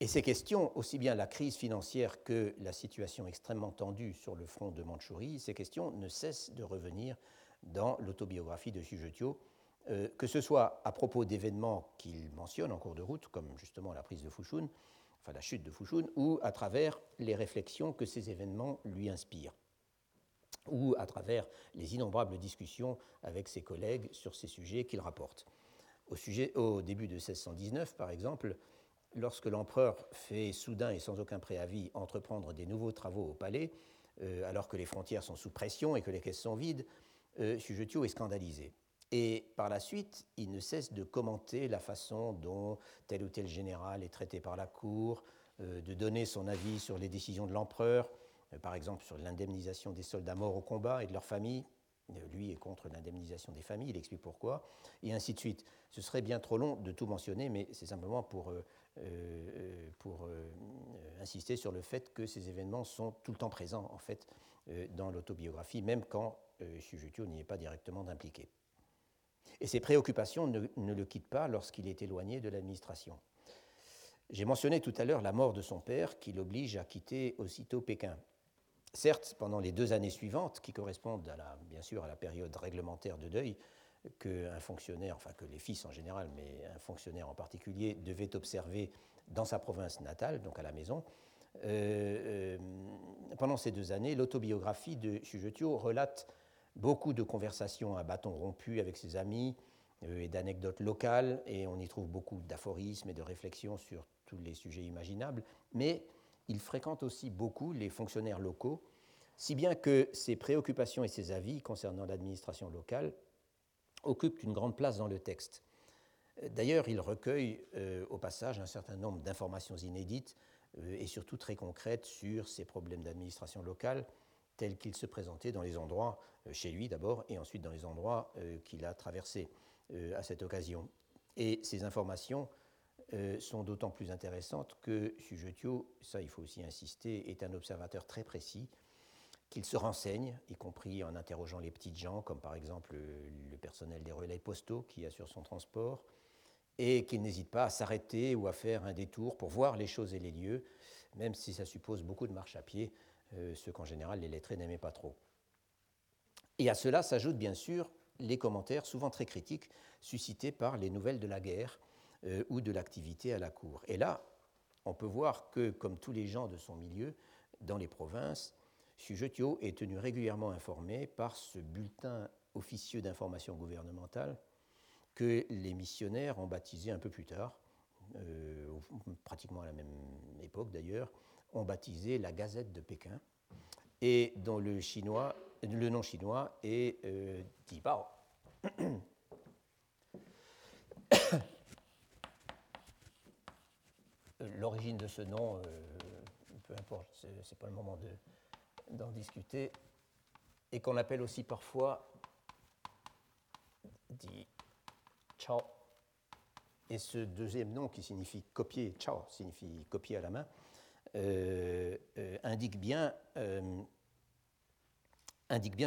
Et ces questions, aussi bien la crise financière que la situation extrêmement tendue sur le front de Mandchourie, ces questions ne cessent de revenir dans l'autobiographie de Sujetio, euh, que ce soit à propos d'événements qu'il mentionne en cours de route, comme justement la prise de Fushun, enfin la chute de Fushun, ou à travers les réflexions que ces événements lui inspirent ou à travers les innombrables discussions avec ses collègues sur ces sujets qu'il rapporte. Au, sujet, au début de 1619, par exemple, lorsque l'empereur fait soudain et sans aucun préavis entreprendre des nouveaux travaux au palais, euh, alors que les frontières sont sous pression et que les caisses sont vides, euh, est scandalisé. Et par la suite, il ne cesse de commenter la façon dont tel ou tel général est traité par la cour, euh, de donner son avis sur les décisions de l'empereur, par exemple sur l'indemnisation des soldats morts au combat et de leurs familles, lui est contre l'indemnisation des familles, il explique pourquoi, et ainsi de suite. Ce serait bien trop long de tout mentionner, mais c'est simplement pour, pour insister sur le fait que ces événements sont tout le temps présents, en fait, dans l'autobiographie, même quand Shujutio n'y est pas directement impliqué. Et ses préoccupations ne le quittent pas lorsqu'il est éloigné de l'administration. J'ai mentionné tout à l'heure la mort de son père qui l'oblige à quitter aussitôt Pékin. Certes, pendant les deux années suivantes, qui correspondent bien sûr à la période réglementaire de deuil, qu'un fonctionnaire, enfin que les fils en général, mais un fonctionnaire en particulier, devait observer dans sa province natale, donc à la maison, euh, euh, pendant ces deux années, l'autobiographie de Shujetio relate beaucoup de conversations à bâton rompu avec ses amis euh, et d'anecdotes locales, et on y trouve beaucoup d'aphorismes et de réflexions sur les sujets imaginables, mais il fréquente aussi beaucoup les fonctionnaires locaux, si bien que ses préoccupations et ses avis concernant l'administration locale occupent une grande place dans le texte. D'ailleurs, il recueille euh, au passage un certain nombre d'informations inédites euh, et surtout très concrètes sur ces problèmes d'administration locale tels qu'ils se présentaient dans les endroits, euh, chez lui d'abord, et ensuite dans les endroits qu'il a traversés à cette occasion. Et ces informations euh, sont d'autant plus intéressantes que Sujetio, ça il faut aussi insister, est un observateur très précis, qu'il se renseigne, y compris en interrogeant les petites gens, comme par exemple le personnel des relais postaux qui assure son transport, et qu'il n'hésite pas à s'arrêter ou à faire un détour pour voir les choses et les lieux, même si ça suppose beaucoup de marche à pied, euh, ce qu'en général les lettrés n'aimaient pas trop. Et à cela s'ajoutent bien sûr les commentaires, souvent très critiques, suscités par les nouvelles de la guerre, euh, ou de l'activité à la cour. Et là, on peut voir que, comme tous les gens de son milieu, dans les provinces, Sujetio est tenu régulièrement informé par ce bulletin officieux d'information gouvernementale que les missionnaires ont baptisé un peu plus tard, euh, pratiquement à la même époque d'ailleurs, ont baptisé la Gazette de Pékin, et dont le, chinois, le nom chinois est euh, Dibao. L'origine de ce nom, euh, peu importe, ce n'est pas le moment d'en discuter, et qu'on appelle aussi parfois dit Chao. Et ce deuxième nom qui signifie copier, Chao signifie copier à la main, euh, euh, indique, bien,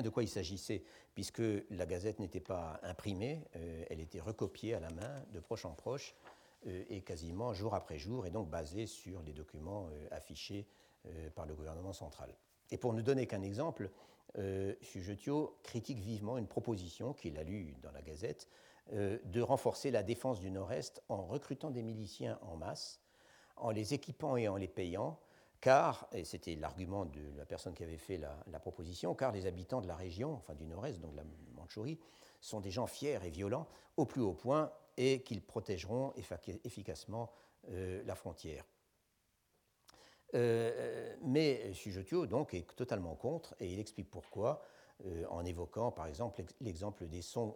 de quoi il s'agissait, puisque la gazette n'était pas imprimée, elle était recopiée à la main, de proche en proche, et quasiment jour après jour, et donc basé sur les documents euh, affichés euh, par le gouvernement central. Et pour ne donner qu'un exemple, Sujetio critique vivement une proposition qu'il a lue dans la Gazette de renforcer la défense du Nord-Est en recrutant des miliciens en masse, en les équipant et en les payant, car, et c'était l'argument de la personne qui avait fait la, la, proposition, car les habitants de la région, enfin du Nord-Est, donc de la Mandchourie, sont des gens fiers et violents, au plus haut point et qu'ils protégeront efficacement euh, la frontière. Euh, mais Sujetio donc est totalement contre et il explique pourquoi euh, en évoquant par exemple l'exemple des Song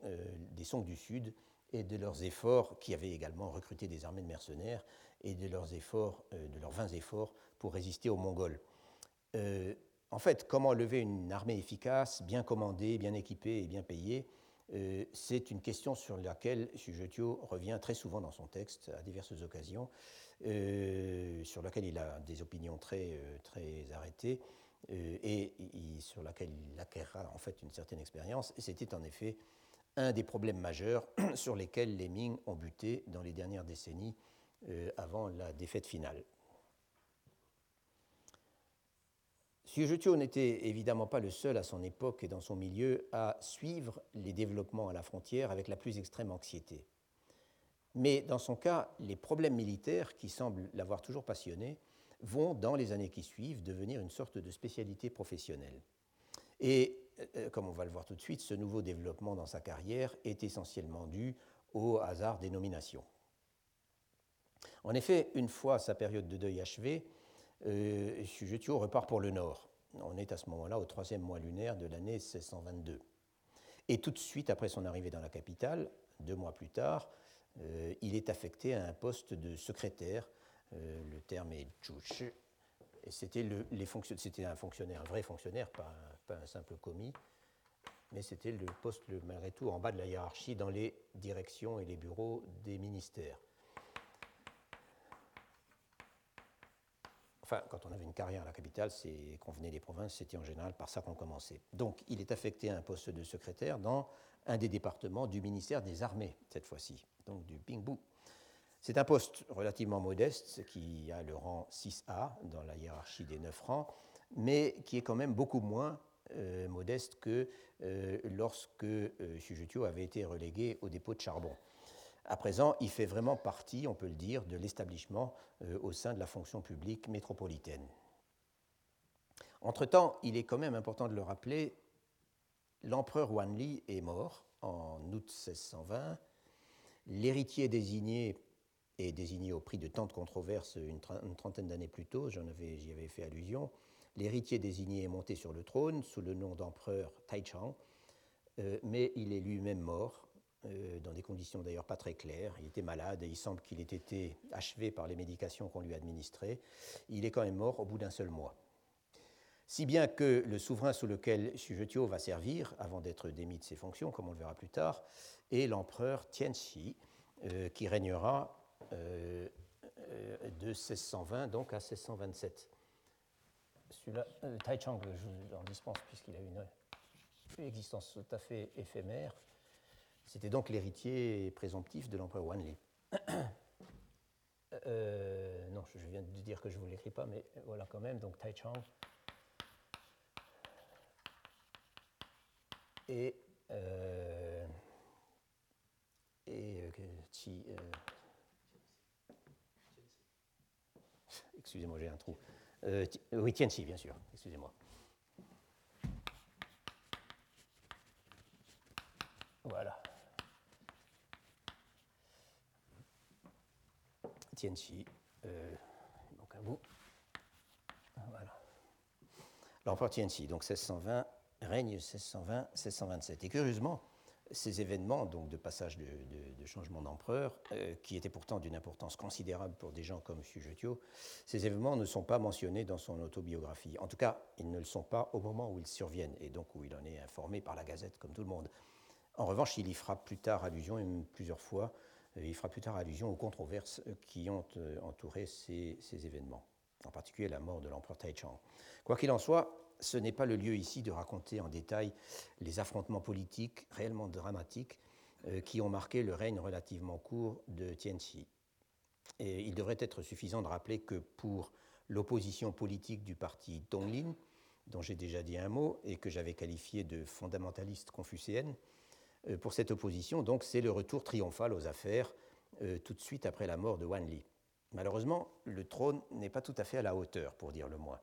du Sud et de leurs efforts, qui avaient également recruté des armées de mercenaires, et de leurs efforts, de leurs vains efforts pour résister aux Mongols. en fait, comment lever une armée efficace, bien commandée, bien équipée et bien payée euh, c'est une question sur laquelle Sujetio revient très souvent dans son texte à diverses occasions, euh, sur laquelle il a des opinions très, euh, très arrêtées et, sur laquelle il acquérera en fait une certaine expérience. C'était en effet un des problèmes majeurs sur lesquels les Ming ont buté dans les dernières décennies avant la défaite finale. Sujetio n'était évidemment pas le seul à son époque et dans son milieu à suivre les développements à la frontière avec la plus extrême anxiété. Mais dans son cas, les problèmes militaires, qui semblent l'avoir toujours passionné, vont, dans les années qui suivent, devenir une sorte de spécialité professionnelle. Et, euh, comme on va le voir tout de suite, ce nouveau développement dans sa carrière est essentiellement dû au hasard des nominations. En effet, une fois sa période de deuil achevée, euh, repart pour le nord. On est à ce moment-là au troisième mois lunaire de l'année 1622. Et tout de suite après son arrivée dans la capitale, deux mois plus tard, euh, il est affecté à un poste de secrétaire. Euh, le terme est juche. Et c'était, un fonctionnaire, un vrai fonctionnaire, pas, un simple commis. mais c'était le poste malgré tout en bas de la hiérarchie dans les directions et les bureaux des ministères. Enfin, quand on avait une carrière à la capitale, c'est qu'on venait des provinces, c'était en général par ça qu'on commençait. Donc, il est affecté à un poste de secrétaire dans un des départements du ministère des Armées, cette fois-ci, donc du Pingbu. C'est un poste relativement modeste qui a le rang 6A dans la hiérarchie des 9 rangs, mais qui est quand même beaucoup moins euh, modeste que euh, lorsque euh, avait été relégué au dépôt de charbon. À présent, il fait vraiment partie, on peut le dire, de l'établissement euh, au sein de la fonction publique métropolitaine. Entre-temps, il est quand même important de le rappeler, l'empereur Wanli est mort en août 1620. L'héritier désigné est désigné au prix de tant de controverses une, trentaine d'années plus tôt, j'y avais, fait allusion. L'héritier désigné est monté sur le trône sous le nom d'empereur Taichang, euh, mais il est lui-même mort euh, dans des conditions d'ailleurs pas très claires. Il était malade et il semble qu'il ait été achevé par les médications qu'on lui a administrées. Il est quand même mort au bout d'un seul mois. Si bien que le souverain sous lequel Sujetio va servir, avant d'être démis de ses fonctions, comme on le verra plus tard, est l'empereur Tianxi, euh, qui régnera euh, de 1620 donc à 1627. Celui-là, Taichang, je vous en dispense puisqu'il a une existence tout à fait éphémère. C'était donc l'héritier présomptif de l'empereur Wanli. Euh, non, je viens de dire que je ne vous l'écris pas, mais voilà quand même. Donc Tai Chang. Et. Euh, et. Euh, euh excusez-moi, j'ai un trou. oui, Tianxi, bien sûr. Excusez-moi. Voilà. Tianxi. Euh, donc un bout. Voilà. L'empereur Tianxi, donc 1620, règne 1620-1627. Et curieusement, ces événements donc de passage de, changement d'empereur, euh, qui étaient pourtant d'une importance considérable pour des gens comme Xu ces événements ne sont pas mentionnés dans son autobiographie. En tout cas, ils ne le sont pas au moment où ils surviennent et donc où il en est informé par la Gazette comme tout le monde. En revanche, il y fera plus tard allusion, et plusieurs fois, il fera plus tard allusion aux controverses euh, qui ont euh, entouré ces, événements, en particulier la mort de l'empereur Taichang. Quoi qu'il en soit, ce n'est pas le lieu ici de raconter en détail les affrontements politiques réellement dramatiques qui ont marqué le règne relativement court de Tianxi. Il devrait être suffisant de rappeler que pour l'opposition politique du parti Donglin, dont j'ai déjà dit un mot et que j'avais qualifié de fondamentaliste confucéenne, euh, pour cette opposition, donc c'est le retour triomphal aux affaires euh, tout de suite après la mort de Wanli. Malheureusement, le trône n'est pas tout à fait à la hauteur, pour dire le moins.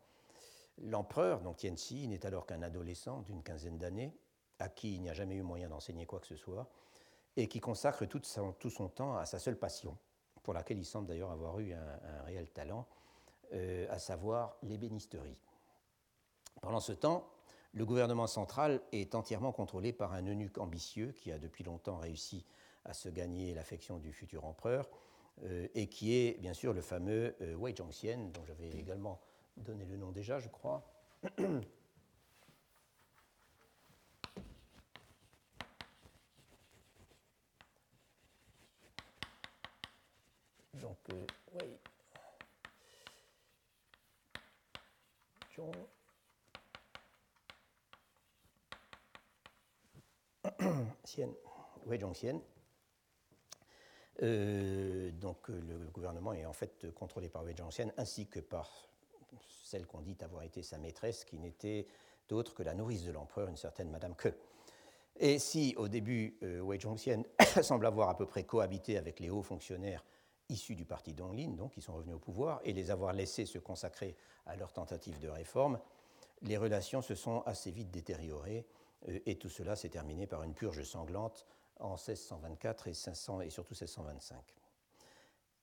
L'empereur, donc Tianxi, n'est alors qu'un adolescent d'une quinzaine d'années, à qui il n'y a jamais eu moyen d'enseigner quoi que ce soit, et qui consacre tout son, temps à sa seule passion, pour laquelle il semble d'ailleurs avoir eu un, réel talent, euh, à savoir l'ébénisterie. Pendant ce temps, le gouvernement central est entièrement contrôlé par un eunuque ambitieux qui a depuis longtemps réussi à se gagner l'affection du futur empereur euh, et qui est bien sûr le fameux euh, Wei Zhongxian, dont j'avais également donné le nom déjà, je crois. Donc, euh, Wei Zhong. Wei Zhongxian. Euh, donc le gouvernement est en fait contrôlé par Wei Zhongxian ainsi que par celle qu'on dit avoir été sa maîtresse, qui n'était d'autre que la nourrice de l'empereur, une certaine Madame Ke. Et si au début euh, Wei Zhongxian semble avoir à peu près cohabité avec les hauts fonctionnaires issus du parti Donglin, donc qui sont revenus au pouvoir, et les avoir laissés se consacrer à leurs tentatives de réforme, les relations se sont assez vite détériorées euh, et tout cela s'est terminé par une purge sanglante en 1624 et, 500, et surtout 1625.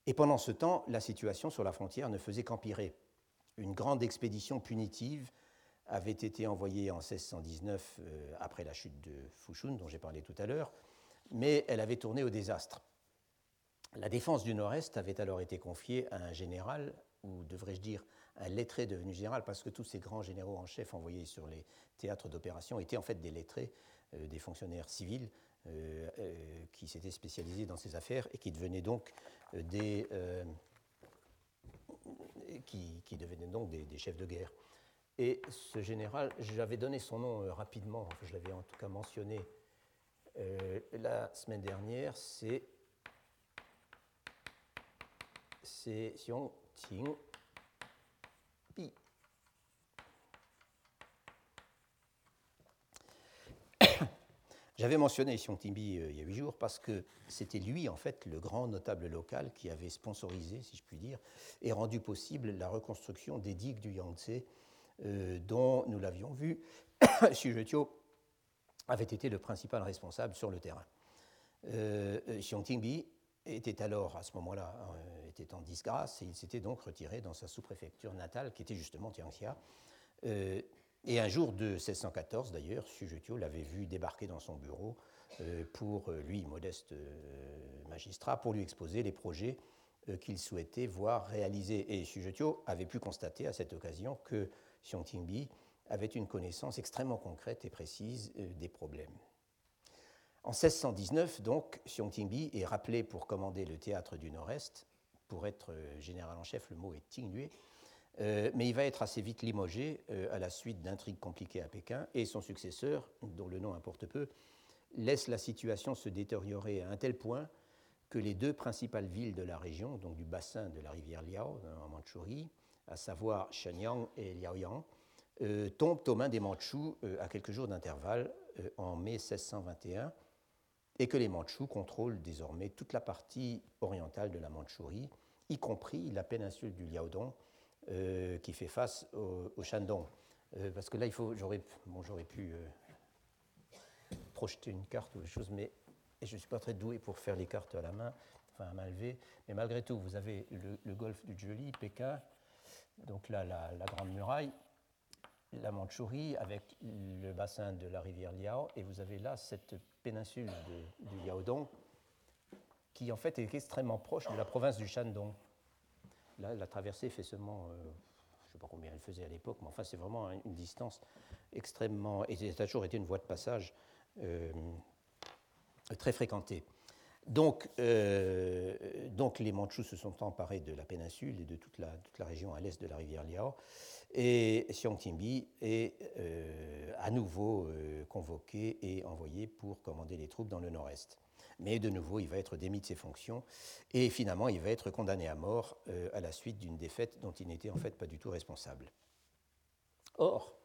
Et pendant ce temps, la situation sur la frontière ne faisait qu'empirer. Une grande expédition punitive avait été envoyée en 1619 euh, après la chute de Fushun, dont j'ai parlé tout à l'heure, mais elle avait tourné au désastre. La défense du Nord-Est avait alors été confiée à un général, ou devrais-je dire un lettré devenu général, parce que tous ces grands généraux en chef envoyés sur les théâtres d'opération étaient en fait des lettrés des fonctionnaires civils qui s'étaient spécialisés dans ces affaires et qui devenaient donc des, qui, devenaient donc des, chefs de guerre. Et ce général, j'avais donné son nom rapidement, je l'avais en tout cas mentionné la semaine dernière, c'est Xiong Qing J'avais mentionné Xiong Bi euh, il y a huit jours parce que c'était lui, en fait, le grand notable local qui avait sponsorisé, si je puis dire, et rendu possible la reconstruction des digues du Yangtze, euh, dont nous l'avions vu, Xu Zhetio avait été le principal responsable sur le terrain. Euh, Xiong Bi était alors, à ce moment-là, euh, était en disgrâce et il s'était donc retiré dans sa sous-préfecture natale, qui était justement Tianxia. Euh, et un jour de 1614, d'ailleurs, Sujetio l'avait vu débarquer dans son bureau euh, pour, lui, modeste magistrat, pour lui exposer les projets qu'il souhaitait voir réalisés. Et Sujetio avait pu constater à cette occasion que Xiong Tingbi avait une connaissance extrêmement concrète et précise des problèmes. En 1619, donc, Xiong Tingbi est rappelé pour commander le théâtre du Nord-Est. Pour être euh, général en chef, le mot est Tinglue. Euh, mais il va être assez vite limogé euh, à la suite d'intrigues compliquées à Pékin, et son successeur, dont le nom importe peu, laisse la situation se détériorer à un tel point que les deux principales villes de la région, donc du bassin de la rivière Liao en Mandchourie, à savoir Shenyang et Liaoyang, tombent aux mains des Mandchous à quelques jours d'intervalle en mai 1621 et que les Mandchous contrôlent désormais toute la partie orientale de la Mandchourie, y compris la péninsule du Liaodong, euh, qui fait face au, Shandong. Euh, parce que là, j'aurais, bon, pu euh, projeter une carte ou des choses, mais je ne suis pas très doué pour faire les cartes à la main, enfin à main levée. Mais malgré tout, vous avez le, golfe du Joli, Pékin, donc là, la, la Grande Muraille, la Mandchourie avec le bassin de la rivière Liao, et vous avez là cette péninsule du Liaodong, qui en fait est extrêmement proche de la province du Shandong. Là, la traversée fait seulement, euh, je ne sais pas combien elle faisait à l'époque, mais enfin c'est vraiment une distance extrêmement, et ça a toujours été une voie de passage euh, très fréquentée. Donc, euh, donc, les Mandchous se sont emparés de la péninsule et de toute la, toute la région à l'est de la rivière Liao. Et Xiong Timbi est euh, à nouveau euh, convoqué et envoyé pour commander les troupes dans le nord-est. Mais de nouveau, il va être démis de ses fonctions et finalement, il va être condamné à mort à la suite d'une défaite dont il n'était en fait pas du tout responsable. Or,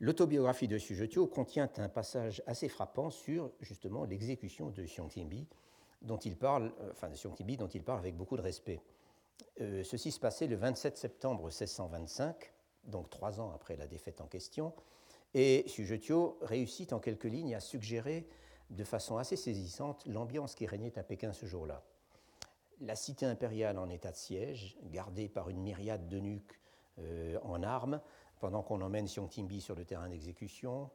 l'autobiographie de Sujetio contient un passage assez frappant sur justement l'exécution de Xiong Timbi dont il parle, euh, enfin de dont il parle avec beaucoup de respect. Euh, ceci se passait le 27 septembre 1625, donc trois ans après la défaite en question, et Sujetio réussit en quelques lignes à suggérer de façon assez saisissante l'ambiance qui régnait à Pékin ce jour-là. La cité impériale en état de siège, gardée par une myriade d'eunuques euh, en armes, pendant qu'on emmène Xiong Timbi sur le terrain d'exécution,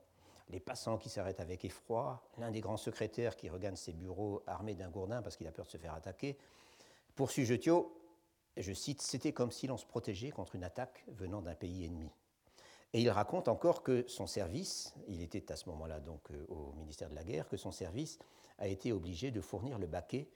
les passants qui s'arrêtent avec effroi, l'un des grands secrétaires qui regagne ses bureaux armé d'un gourdin parce qu'il a peur de se faire attaquer. Pour Sujetio, je cite, c'était comme si l'on se protégeait contre une attaque venant d'un pays ennemi. Et il raconte encore que son service, il était à ce moment-là donc euh, au ministère de la Guerre, que son service a été obligé de fournir le baquet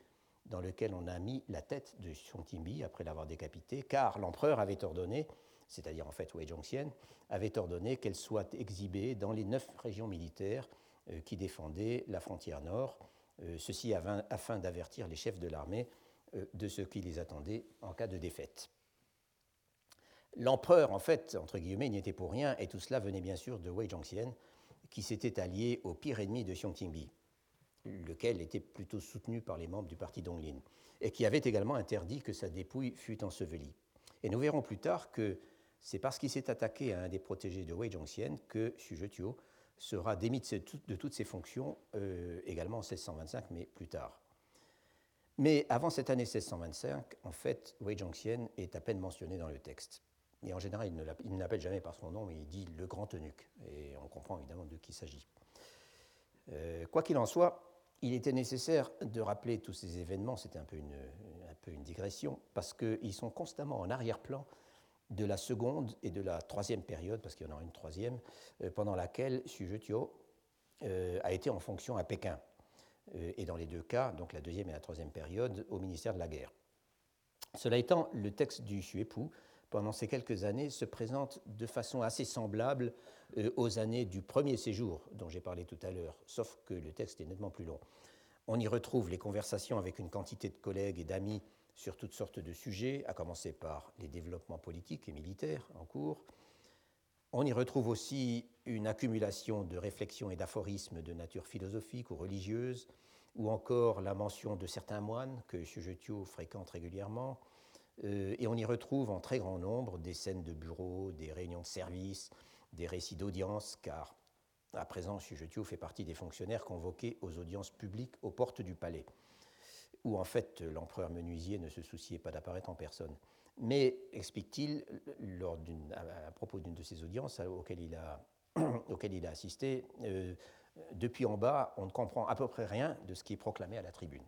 dans lequel on a mis la tête de Timbi après l'avoir décapité, car l'empereur avait ordonné c'est-à-dire en fait Wei Zhongxian, avait ordonné qu'elle soit exhibée dans les neuf régions militaires euh, qui défendaient la frontière nord, euh, ceci afin d'avertir les chefs de l'armée de ce qui les attendait en cas de défaite. L'empereur, en fait, entre guillemets, n'y était pour rien, et tout cela venait bien sûr de Wei Zhongxian, qui s'était allié au pire ennemi de Xiong Tingbi, lequel était plutôt soutenu par les membres du parti Donglin, et qui avait également interdit que sa dépouille fût ensevelie. Et nous verrons plus tard que c'est parce qu'il s'est attaqué à un des protégés de Wei Zhongxian que Xu Zhetio sera démis de, toutes ses fonctions, euh, également en 1625, mais plus tard. Mais avant cette année 1625, en fait, Wei Zhongxian est à peine mentionné dans le texte. Et en général, il ne l'appelle jamais par son nom, mais il dit le grand eunuque. Et on comprend évidemment de qui il s'agit. Euh, quoi qu'il en soit, il était nécessaire de rappeler tous ces événements, c'était un, peu une, digression, parce qu'ils sont constamment en arrière-plan de la seconde et de la troisième période, parce qu'il y en aura une troisième, euh, pendant laquelle Sujetio a été en fonction à Pékin, et dans les deux cas, donc la deuxième et la troisième période, au ministère de la Guerre. Cela étant, le texte du Xuepu, pendant ces quelques années, se présente de façon assez semblable aux années du premier séjour dont j'ai parlé tout à l'heure, sauf que le texte est nettement plus long. On y retrouve les conversations avec une quantité de collègues et d'amis sur toutes sortes de sujets, à commencer par les développements politiques et militaires en cours. On y retrouve aussi une accumulation de réflexions et d'aphorismes de nature philosophique ou religieuse, ou encore la mention de certains moines que Xujetio fréquente régulièrement. Euh, et on y retrouve en très grand nombre des scènes de bureaux, des réunions de service, des récits d'audience, car à présent, Xujetio fait partie des fonctionnaires convoqués aux audiences publiques aux portes du palais, où en fait l'empereur menuisier ne se souciait pas d'apparaître en personne. Mais, explique-t-il, à, propos d'une de ces audiences auxquelles il a, assisté, euh, depuis en bas, on ne comprend à peu près rien de ce qui est proclamé à la tribune.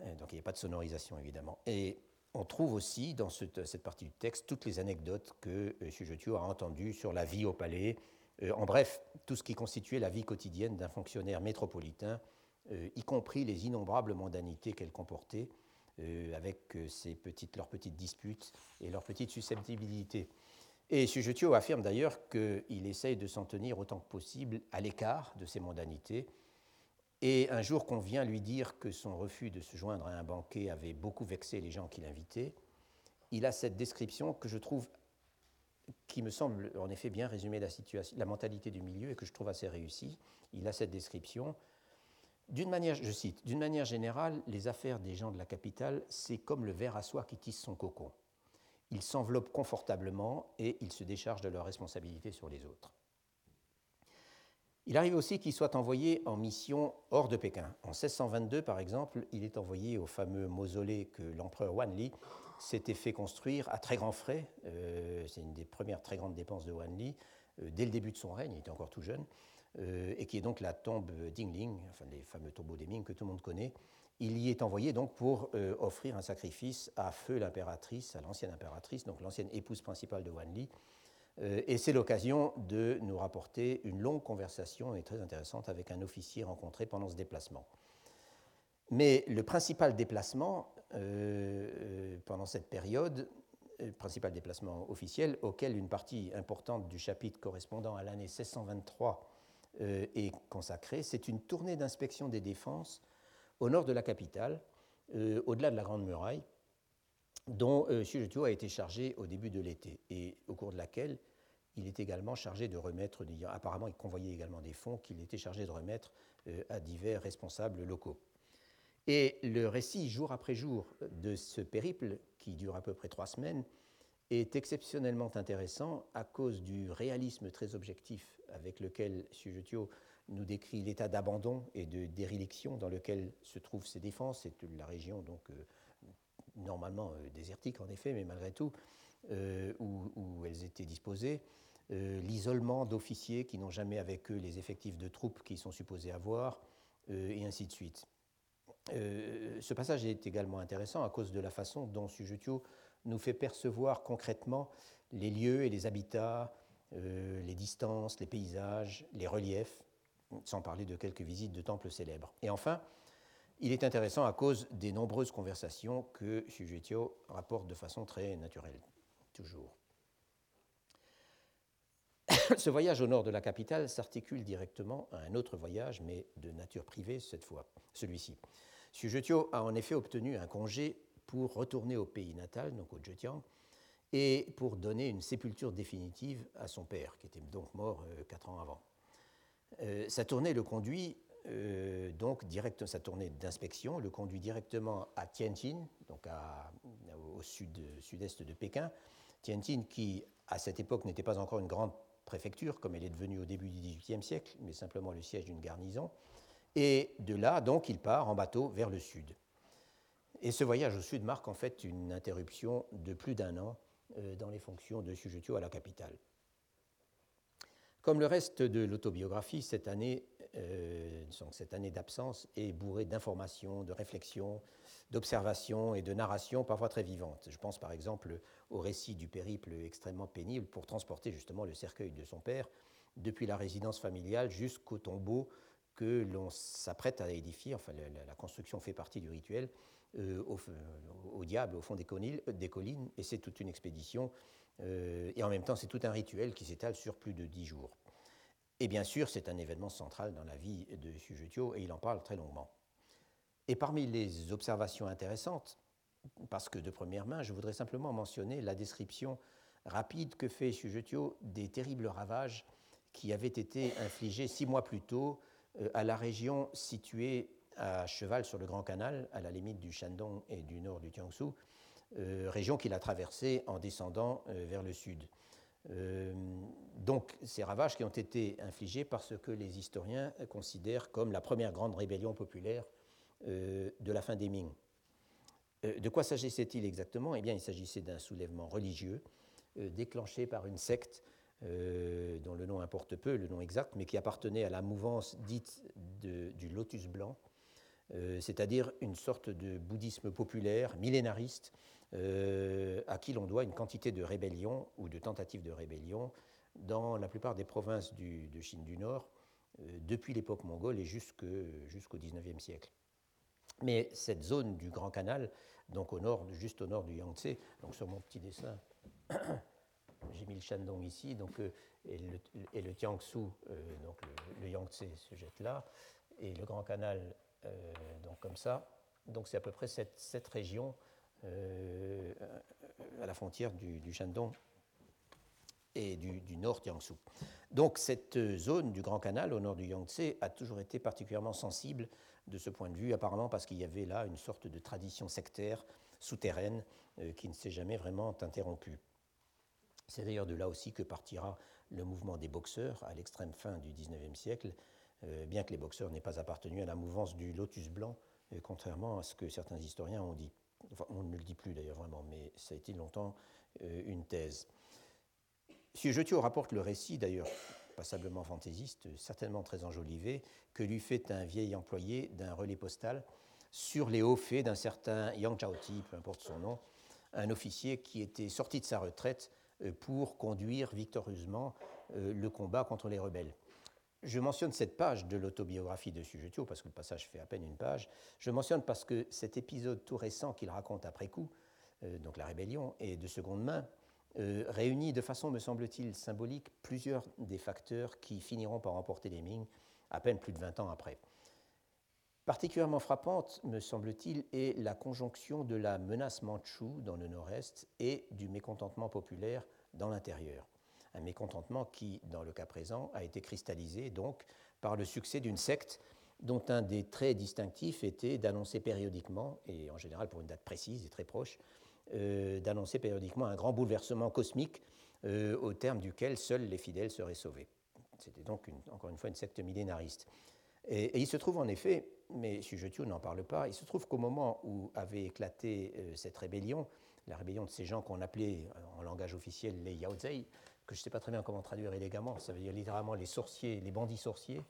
Euh, donc il n'y a pas de sonorisation, évidemment. Et on trouve aussi dans cette, partie du texte toutes les anecdotes que euh, a entendues sur la vie au palais, en bref, tout ce qui constituait la vie quotidienne d'un fonctionnaire métropolitain, y compris les innombrables mondanités qu'elle comportait, avec ses petites, leurs petites disputes et leurs petites susceptibilités. Et Sujetio affirme d'ailleurs qu'il essaye de s'en tenir autant que possible à l'écart de ces mondanités. Et un jour qu'on vient lui dire que son refus de se joindre à un banquet avait beaucoup vexé les gens qu'il invitait, il a cette description que je trouve qui me semble en effet bien résumer la, situation, la mentalité du milieu et que je trouve assez réussi. Il a cette description. D'une manière, je générale, les affaires des gens de la capitale, c'est comme le ver à soie qui tisse son cocon. Ils s'enveloppent confortablement et ils se déchargent de leurs responsabilités sur les autres. Il arrive aussi qu'il soit envoyé en mission hors de Pékin. En 1622, par exemple, il est envoyé au fameux mausolée que l'empereur Wanli s'était fait construire à très grands frais. Euh, c'est une des premières très grandes dépenses de Wanli, euh, dès le début de son règne, il était encore tout jeune, euh, et qui est donc la tombe d'Ingling, enfin les fameux tombeaux des Ming que tout le monde connaît. Il y est envoyé donc pour offrir un sacrifice à Feu l'impératrice, à l'ancienne impératrice, donc l'ancienne épouse principale de Wanli. et c'est l'occasion de nous rapporter une longue conversation et très intéressante avec un officier rencontré pendant ce déplacement. Mais le principal déplacement euh, euh, pendant cette période, le principal déplacement officiel, auquel une partie importante du chapitre correspondant à l'année 1623 euh, est consacrée, c'est une tournée d'inspection des défenses au nord de la capitale, au-delà de la Grande Muraille, dont euh, a été chargé au début de l'été, et au cours de laquelle il est également chargé de remettre, apparemment il convoyait également des fonds qu'il était chargé de remettre à divers responsables locaux. Et le récit jour après jour de ce périple, qui dure à peu près trois semaines, est exceptionnellement intéressant à cause du réalisme très objectif avec lequel Sujetio nous décrit l'état d'abandon et de déréliction dans lequel se trouvent ses défenses. C'est la région donc euh, normalement euh, désertique en effet, mais malgré tout, euh, où, où, elles étaient disposées. L'isolement d'officiers qui n'ont jamais avec eux les effectifs de troupes qu'ils sont supposés avoir, et ainsi de suite. Ce passage est également intéressant à cause de la façon dont Sujetio nous fait percevoir concrètement les lieux et les habitats, euh, les distances, les paysages, les reliefs, sans parler de quelques visites de temples célèbres. Et enfin, il est intéressant à cause des nombreuses conversations que Sujetio rapporte de façon très naturelle, toujours. Ce voyage au nord de la capitale s'articule directement à un autre voyage, mais de nature privée cette fois, celui-ci. Sujetio a en effet obtenu un congé pour retourner au pays natal, donc au Zhejiang, et pour donner une sépulture définitive à son père, qui était donc mort euh, quatre ans avant. Euh, sa tournée le conduit euh, donc direct, sa tournée d'inspection le conduit directement à Tianjin, donc au sud, sud-est de Pékin. Tianjin, qui à cette époque n'était pas encore une grande préfecture comme elle est devenue au début du XVIIIe siècle, mais simplement le siège d'une garnison. Et de là, donc, il part en bateau vers le sud. Et ce voyage au sud marque en fait une interruption de plus d'un an euh, dans les fonctions de Sujetio à la capitale. Comme le reste de l'autobiographie, cette année, euh, cette année d'absence est bourrée d'informations, de réflexions, d'observations et de narrations parfois très vivantes. Je pense par exemple au récit du périple extrêmement pénible pour transporter justement le cercueil de son père depuis la résidence familiale jusqu'au tombeau que l'on s'apprête à édifier, enfin la, construction fait partie du rituel, euh, au, diable, au fond des des collines et c'est toute une expédition, euh, et en même temps c'est tout un rituel qui s'étale sur plus de dix jours. Et bien sûr, c'est un événement central dans la vie de Sujetio, et il en parle très longuement. Et parmi les observations intéressantes, parce que de première main, je voudrais simplement mentionner la description rapide que fait Sujetio des terribles ravages qui avaient été infligés six mois plus tôt euh, à la région située à cheval sur le Grand Canal, à la limite du Shandong et du nord du Jiangsu, euh, région qu'il a traversée en descendant euh, vers le sud. donc ces ravages qui ont été infligés par ce que les historiens considèrent comme la première grande rébellion populaire de la fin des Ming. de quoi s'agissait-il exactement? Eh bien, il s'agissait d'un soulèvement religieux déclenché par une secte euh, dont le nom importe peu, le nom exact, mais qui appartenait à la mouvance dite du lotus blanc, euh, c'est-à-dire une sorte de bouddhisme populaire, millénariste, euh, à qui l'on doit une quantité de rébellions ou de tentatives de rébellion dans la plupart des provinces de Chine du Nord, depuis l'époque mongole et jusqu'au XIXe siècle. Mais cette zone du Grand Canal, donc au nord, juste au nord du Yangtze, donc sur mon petit dessin, j'ai mis le Shandong ici, donc, euh, et, le, euh, donc le, Yangtze se jette là, et le Grand Canal, euh, donc comme ça. Donc c'est à peu près cette, région à la frontière du, du Shandong et du, nord Jiangsu. Donc cette zone du Grand Canal au nord du Yangtze a toujours été particulièrement sensible de ce point de vue, apparemment parce qu'il y avait là une sorte de tradition sectaire souterraine qui ne s'est jamais vraiment interrompue. C'est d'ailleurs de là aussi que partira le mouvement des boxeurs à l'extrême fin du XIXe siècle, euh, bien que les boxeurs n'aient pas appartenu à la mouvance du lotus blanc, euh, contrairement à ce que certains historiens ont dit. On ne le dit plus d'ailleurs vraiment, mais ça a été longtemps euh, une thèse. Si Jotio rapporte le récit, d'ailleurs passablement fantaisiste, certainement très enjolivé, que lui fait un vieil employé d'un relais postal sur les hauts faits d'un certain Yang Chaoti, peu importe son nom, un officier qui était sorti de sa retraite euh, pour conduire victorieusement euh, le combat contre les rebelles. Je mentionne cette page de l'autobiographie de Sujetio parce que le passage fait à peine une page. Je mentionne parce que cet épisode tout récent qu'il raconte après coup, euh, donc la rébellion, est de seconde main, réunit de façon, me semble-t-il, symbolique plusieurs des facteurs qui finiront par emporter les Ming à peine plus de 20 ans après. Particulièrement frappante, me semble-t-il, est la conjonction de la menace mandchoue dans le nord-est et du mécontentement populaire dans l'intérieur. Un mécontentement qui, dans le cas présent, a été cristallisé donc par le succès d'une secte dont un des traits distinctifs était d'annoncer périodiquement, et en général pour une date précise et très proche, euh, d'annoncer périodiquement un grand bouleversement cosmique euh, au terme duquel seuls les fidèles seraient sauvés. C'était donc encore une fois une secte millénariste. Et, il se trouve en effet, mais Sujetio n'en parle pas, il se trouve qu'au moment où avait éclaté euh, cette rébellion, la rébellion de ces gens qu'on appelait en langage officiel les Yaozei, que je ne sais pas très bien comment traduire élégamment, ça veut dire littéralement les sorciers, les bandits sorciers.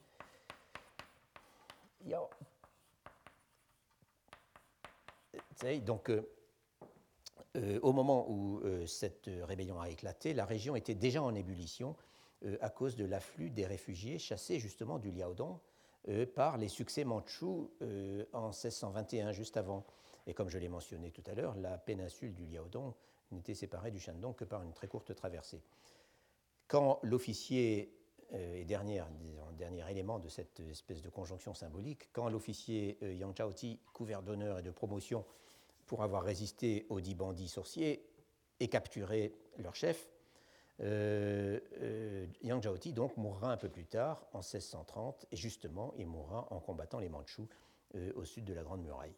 Yao. Donc, euh, au moment où cette rébellion a éclaté, la région était déjà en ébullition à cause de l'afflux des réfugiés chassés justement du Liaodong euh, par les succès mandchous euh, en 1621, juste avant. Et comme je l'ai mentionné tout à l'heure, la péninsule du Liaodong n'était séparée du Shandong que par une très courte traversée. Quand l'officier, euh, et dernier, élément de cette espèce de conjonction symbolique, quand l'officier Yang Chaoti, couvert d'honneur et de promotion pour avoir résisté aux dix bandits sorciers, et capturé leur chef, euh, euh, Yang Zhaoti donc mourra un peu plus tard, en 1630, et justement, il mourra en combattant les Mandchous euh, au sud de la Grande Muraille.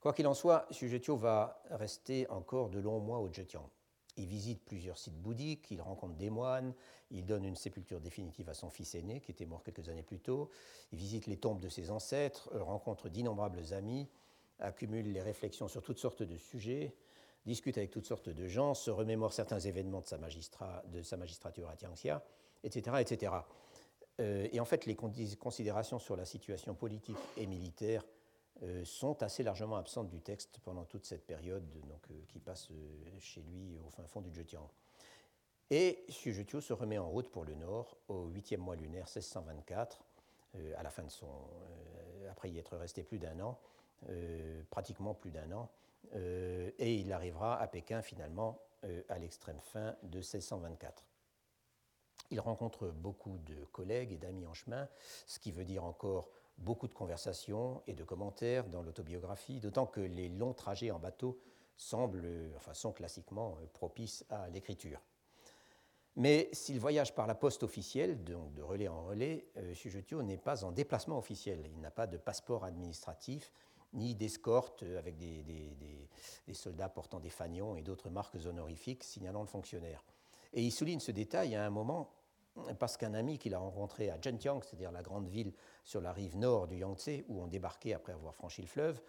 Quoi qu'il en soit, Sujetio va rester encore de longs mois au Zhejiang. Il visite plusieurs sites bouddhiques, il rencontre des moines, il donne une sépulture définitive à son fils aîné, qui était mort quelques années plus tôt, il visite les tombes de ses ancêtres, rencontre d'innombrables amis, accumule les réflexions sur toutes sortes de sujets, discute avec toutes sortes de gens, se remémore certains événements de sa, magistrature à Tianxia, etc. etc. Euh, et en fait, les considérations sur la situation politique et militaire euh, sont assez largement absentes du texte pendant toute cette période donc, euh, qui passe chez lui au fin fond du Zhejiang. Et Sujetio se remet en route pour le nord au huitième mois lunaire 1624, à la fin de son, après y être resté plus d'un an, pratiquement plus d'un an, et il arrivera à Pékin finalement à l'extrême fin de 1624. Il rencontre beaucoup de collègues et d'amis en chemin, ce qui veut dire encore beaucoup de conversations et de commentaires dans l'autobiographie, d'autant que les longs trajets en bateau semblent, enfin, sont classiquement propices à l'écriture. Mais s'il voyage par la poste officielle, donc de relais en relais, euh, n'est pas en déplacement officiel. Il n'a pas de passeport administratif ni d'escorte avec des, des, soldats portant des fanions et d'autres marques honorifiques signalant le fonctionnaire. Et il souligne ce détail à un moment parce qu'un ami qu'il a rencontré à Zhenjiang, c'est-à-dire la grande ville sur la rive nord du Yangtze, où on débarquait après avoir franchi le fleuve,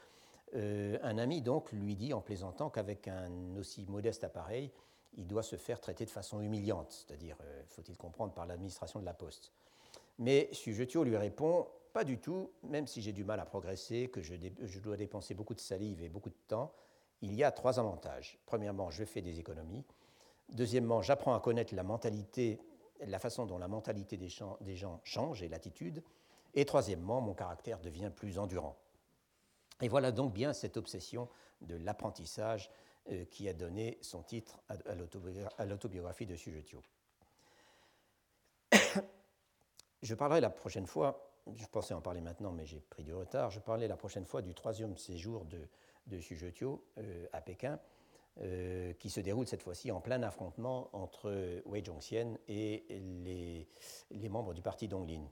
euh, un ami donc lui dit en plaisantant qu'avec un aussi modeste appareil, il doit se faire traiter de façon humiliante, c'est-à-dire, euh, faut-il comprendre, par l'administration de la poste. Mais Sujetio lui répond Pas du tout, même si j'ai du mal à progresser, que je, je, dois dépenser beaucoup de salive et beaucoup de temps, il y a trois avantages. Premièrement, je fais des économies. Deuxièmement, j'apprends à connaître la mentalité, la façon dont la mentalité des, gens change et l'attitude. Et troisièmement, mon caractère devient plus endurant. Et voilà donc bien cette obsession de l'apprentissage euh, qui a donné son titre à, l'autobiographie de Sujetio. je parlerai la prochaine fois, je pensais en parler maintenant, mais j'ai pris du retard, je parlerai la prochaine fois du troisième séjour de, de Sujetio euh, à Pékin, euh, qui se déroule cette fois-ci en plein affrontement entre Wei Zhongxian et les, membres du parti Donglin.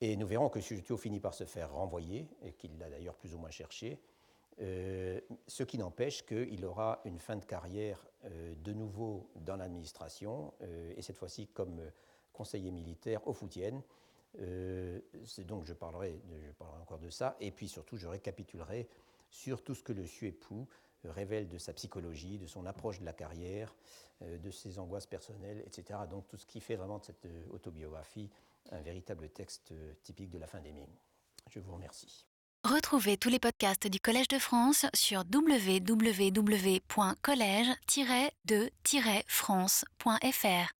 Et nous verrons que Sujetio finit par se faire renvoyer, et qu'il l'a d'ailleurs plus ou moins cherché, euh, ce qui n'empêche qu'il aura une fin de carrière euh, de nouveau dans l'administration, et cette fois-ci comme conseiller militaire au Foutienne. Donc je parlerai, je parlerai encore de ça, et puis surtout je récapitulerai sur tout ce que le époux révèle de sa psychologie, de son approche de la carrière, euh, de ses angoisses personnelles, etc. Donc tout ce qui fait vraiment de cette euh, autobiographie un véritable texte euh, typique de la fin des Ming. Je vous remercie. Retrouvez tous les podcasts du Collège de France sur www.collège-de-france.fr.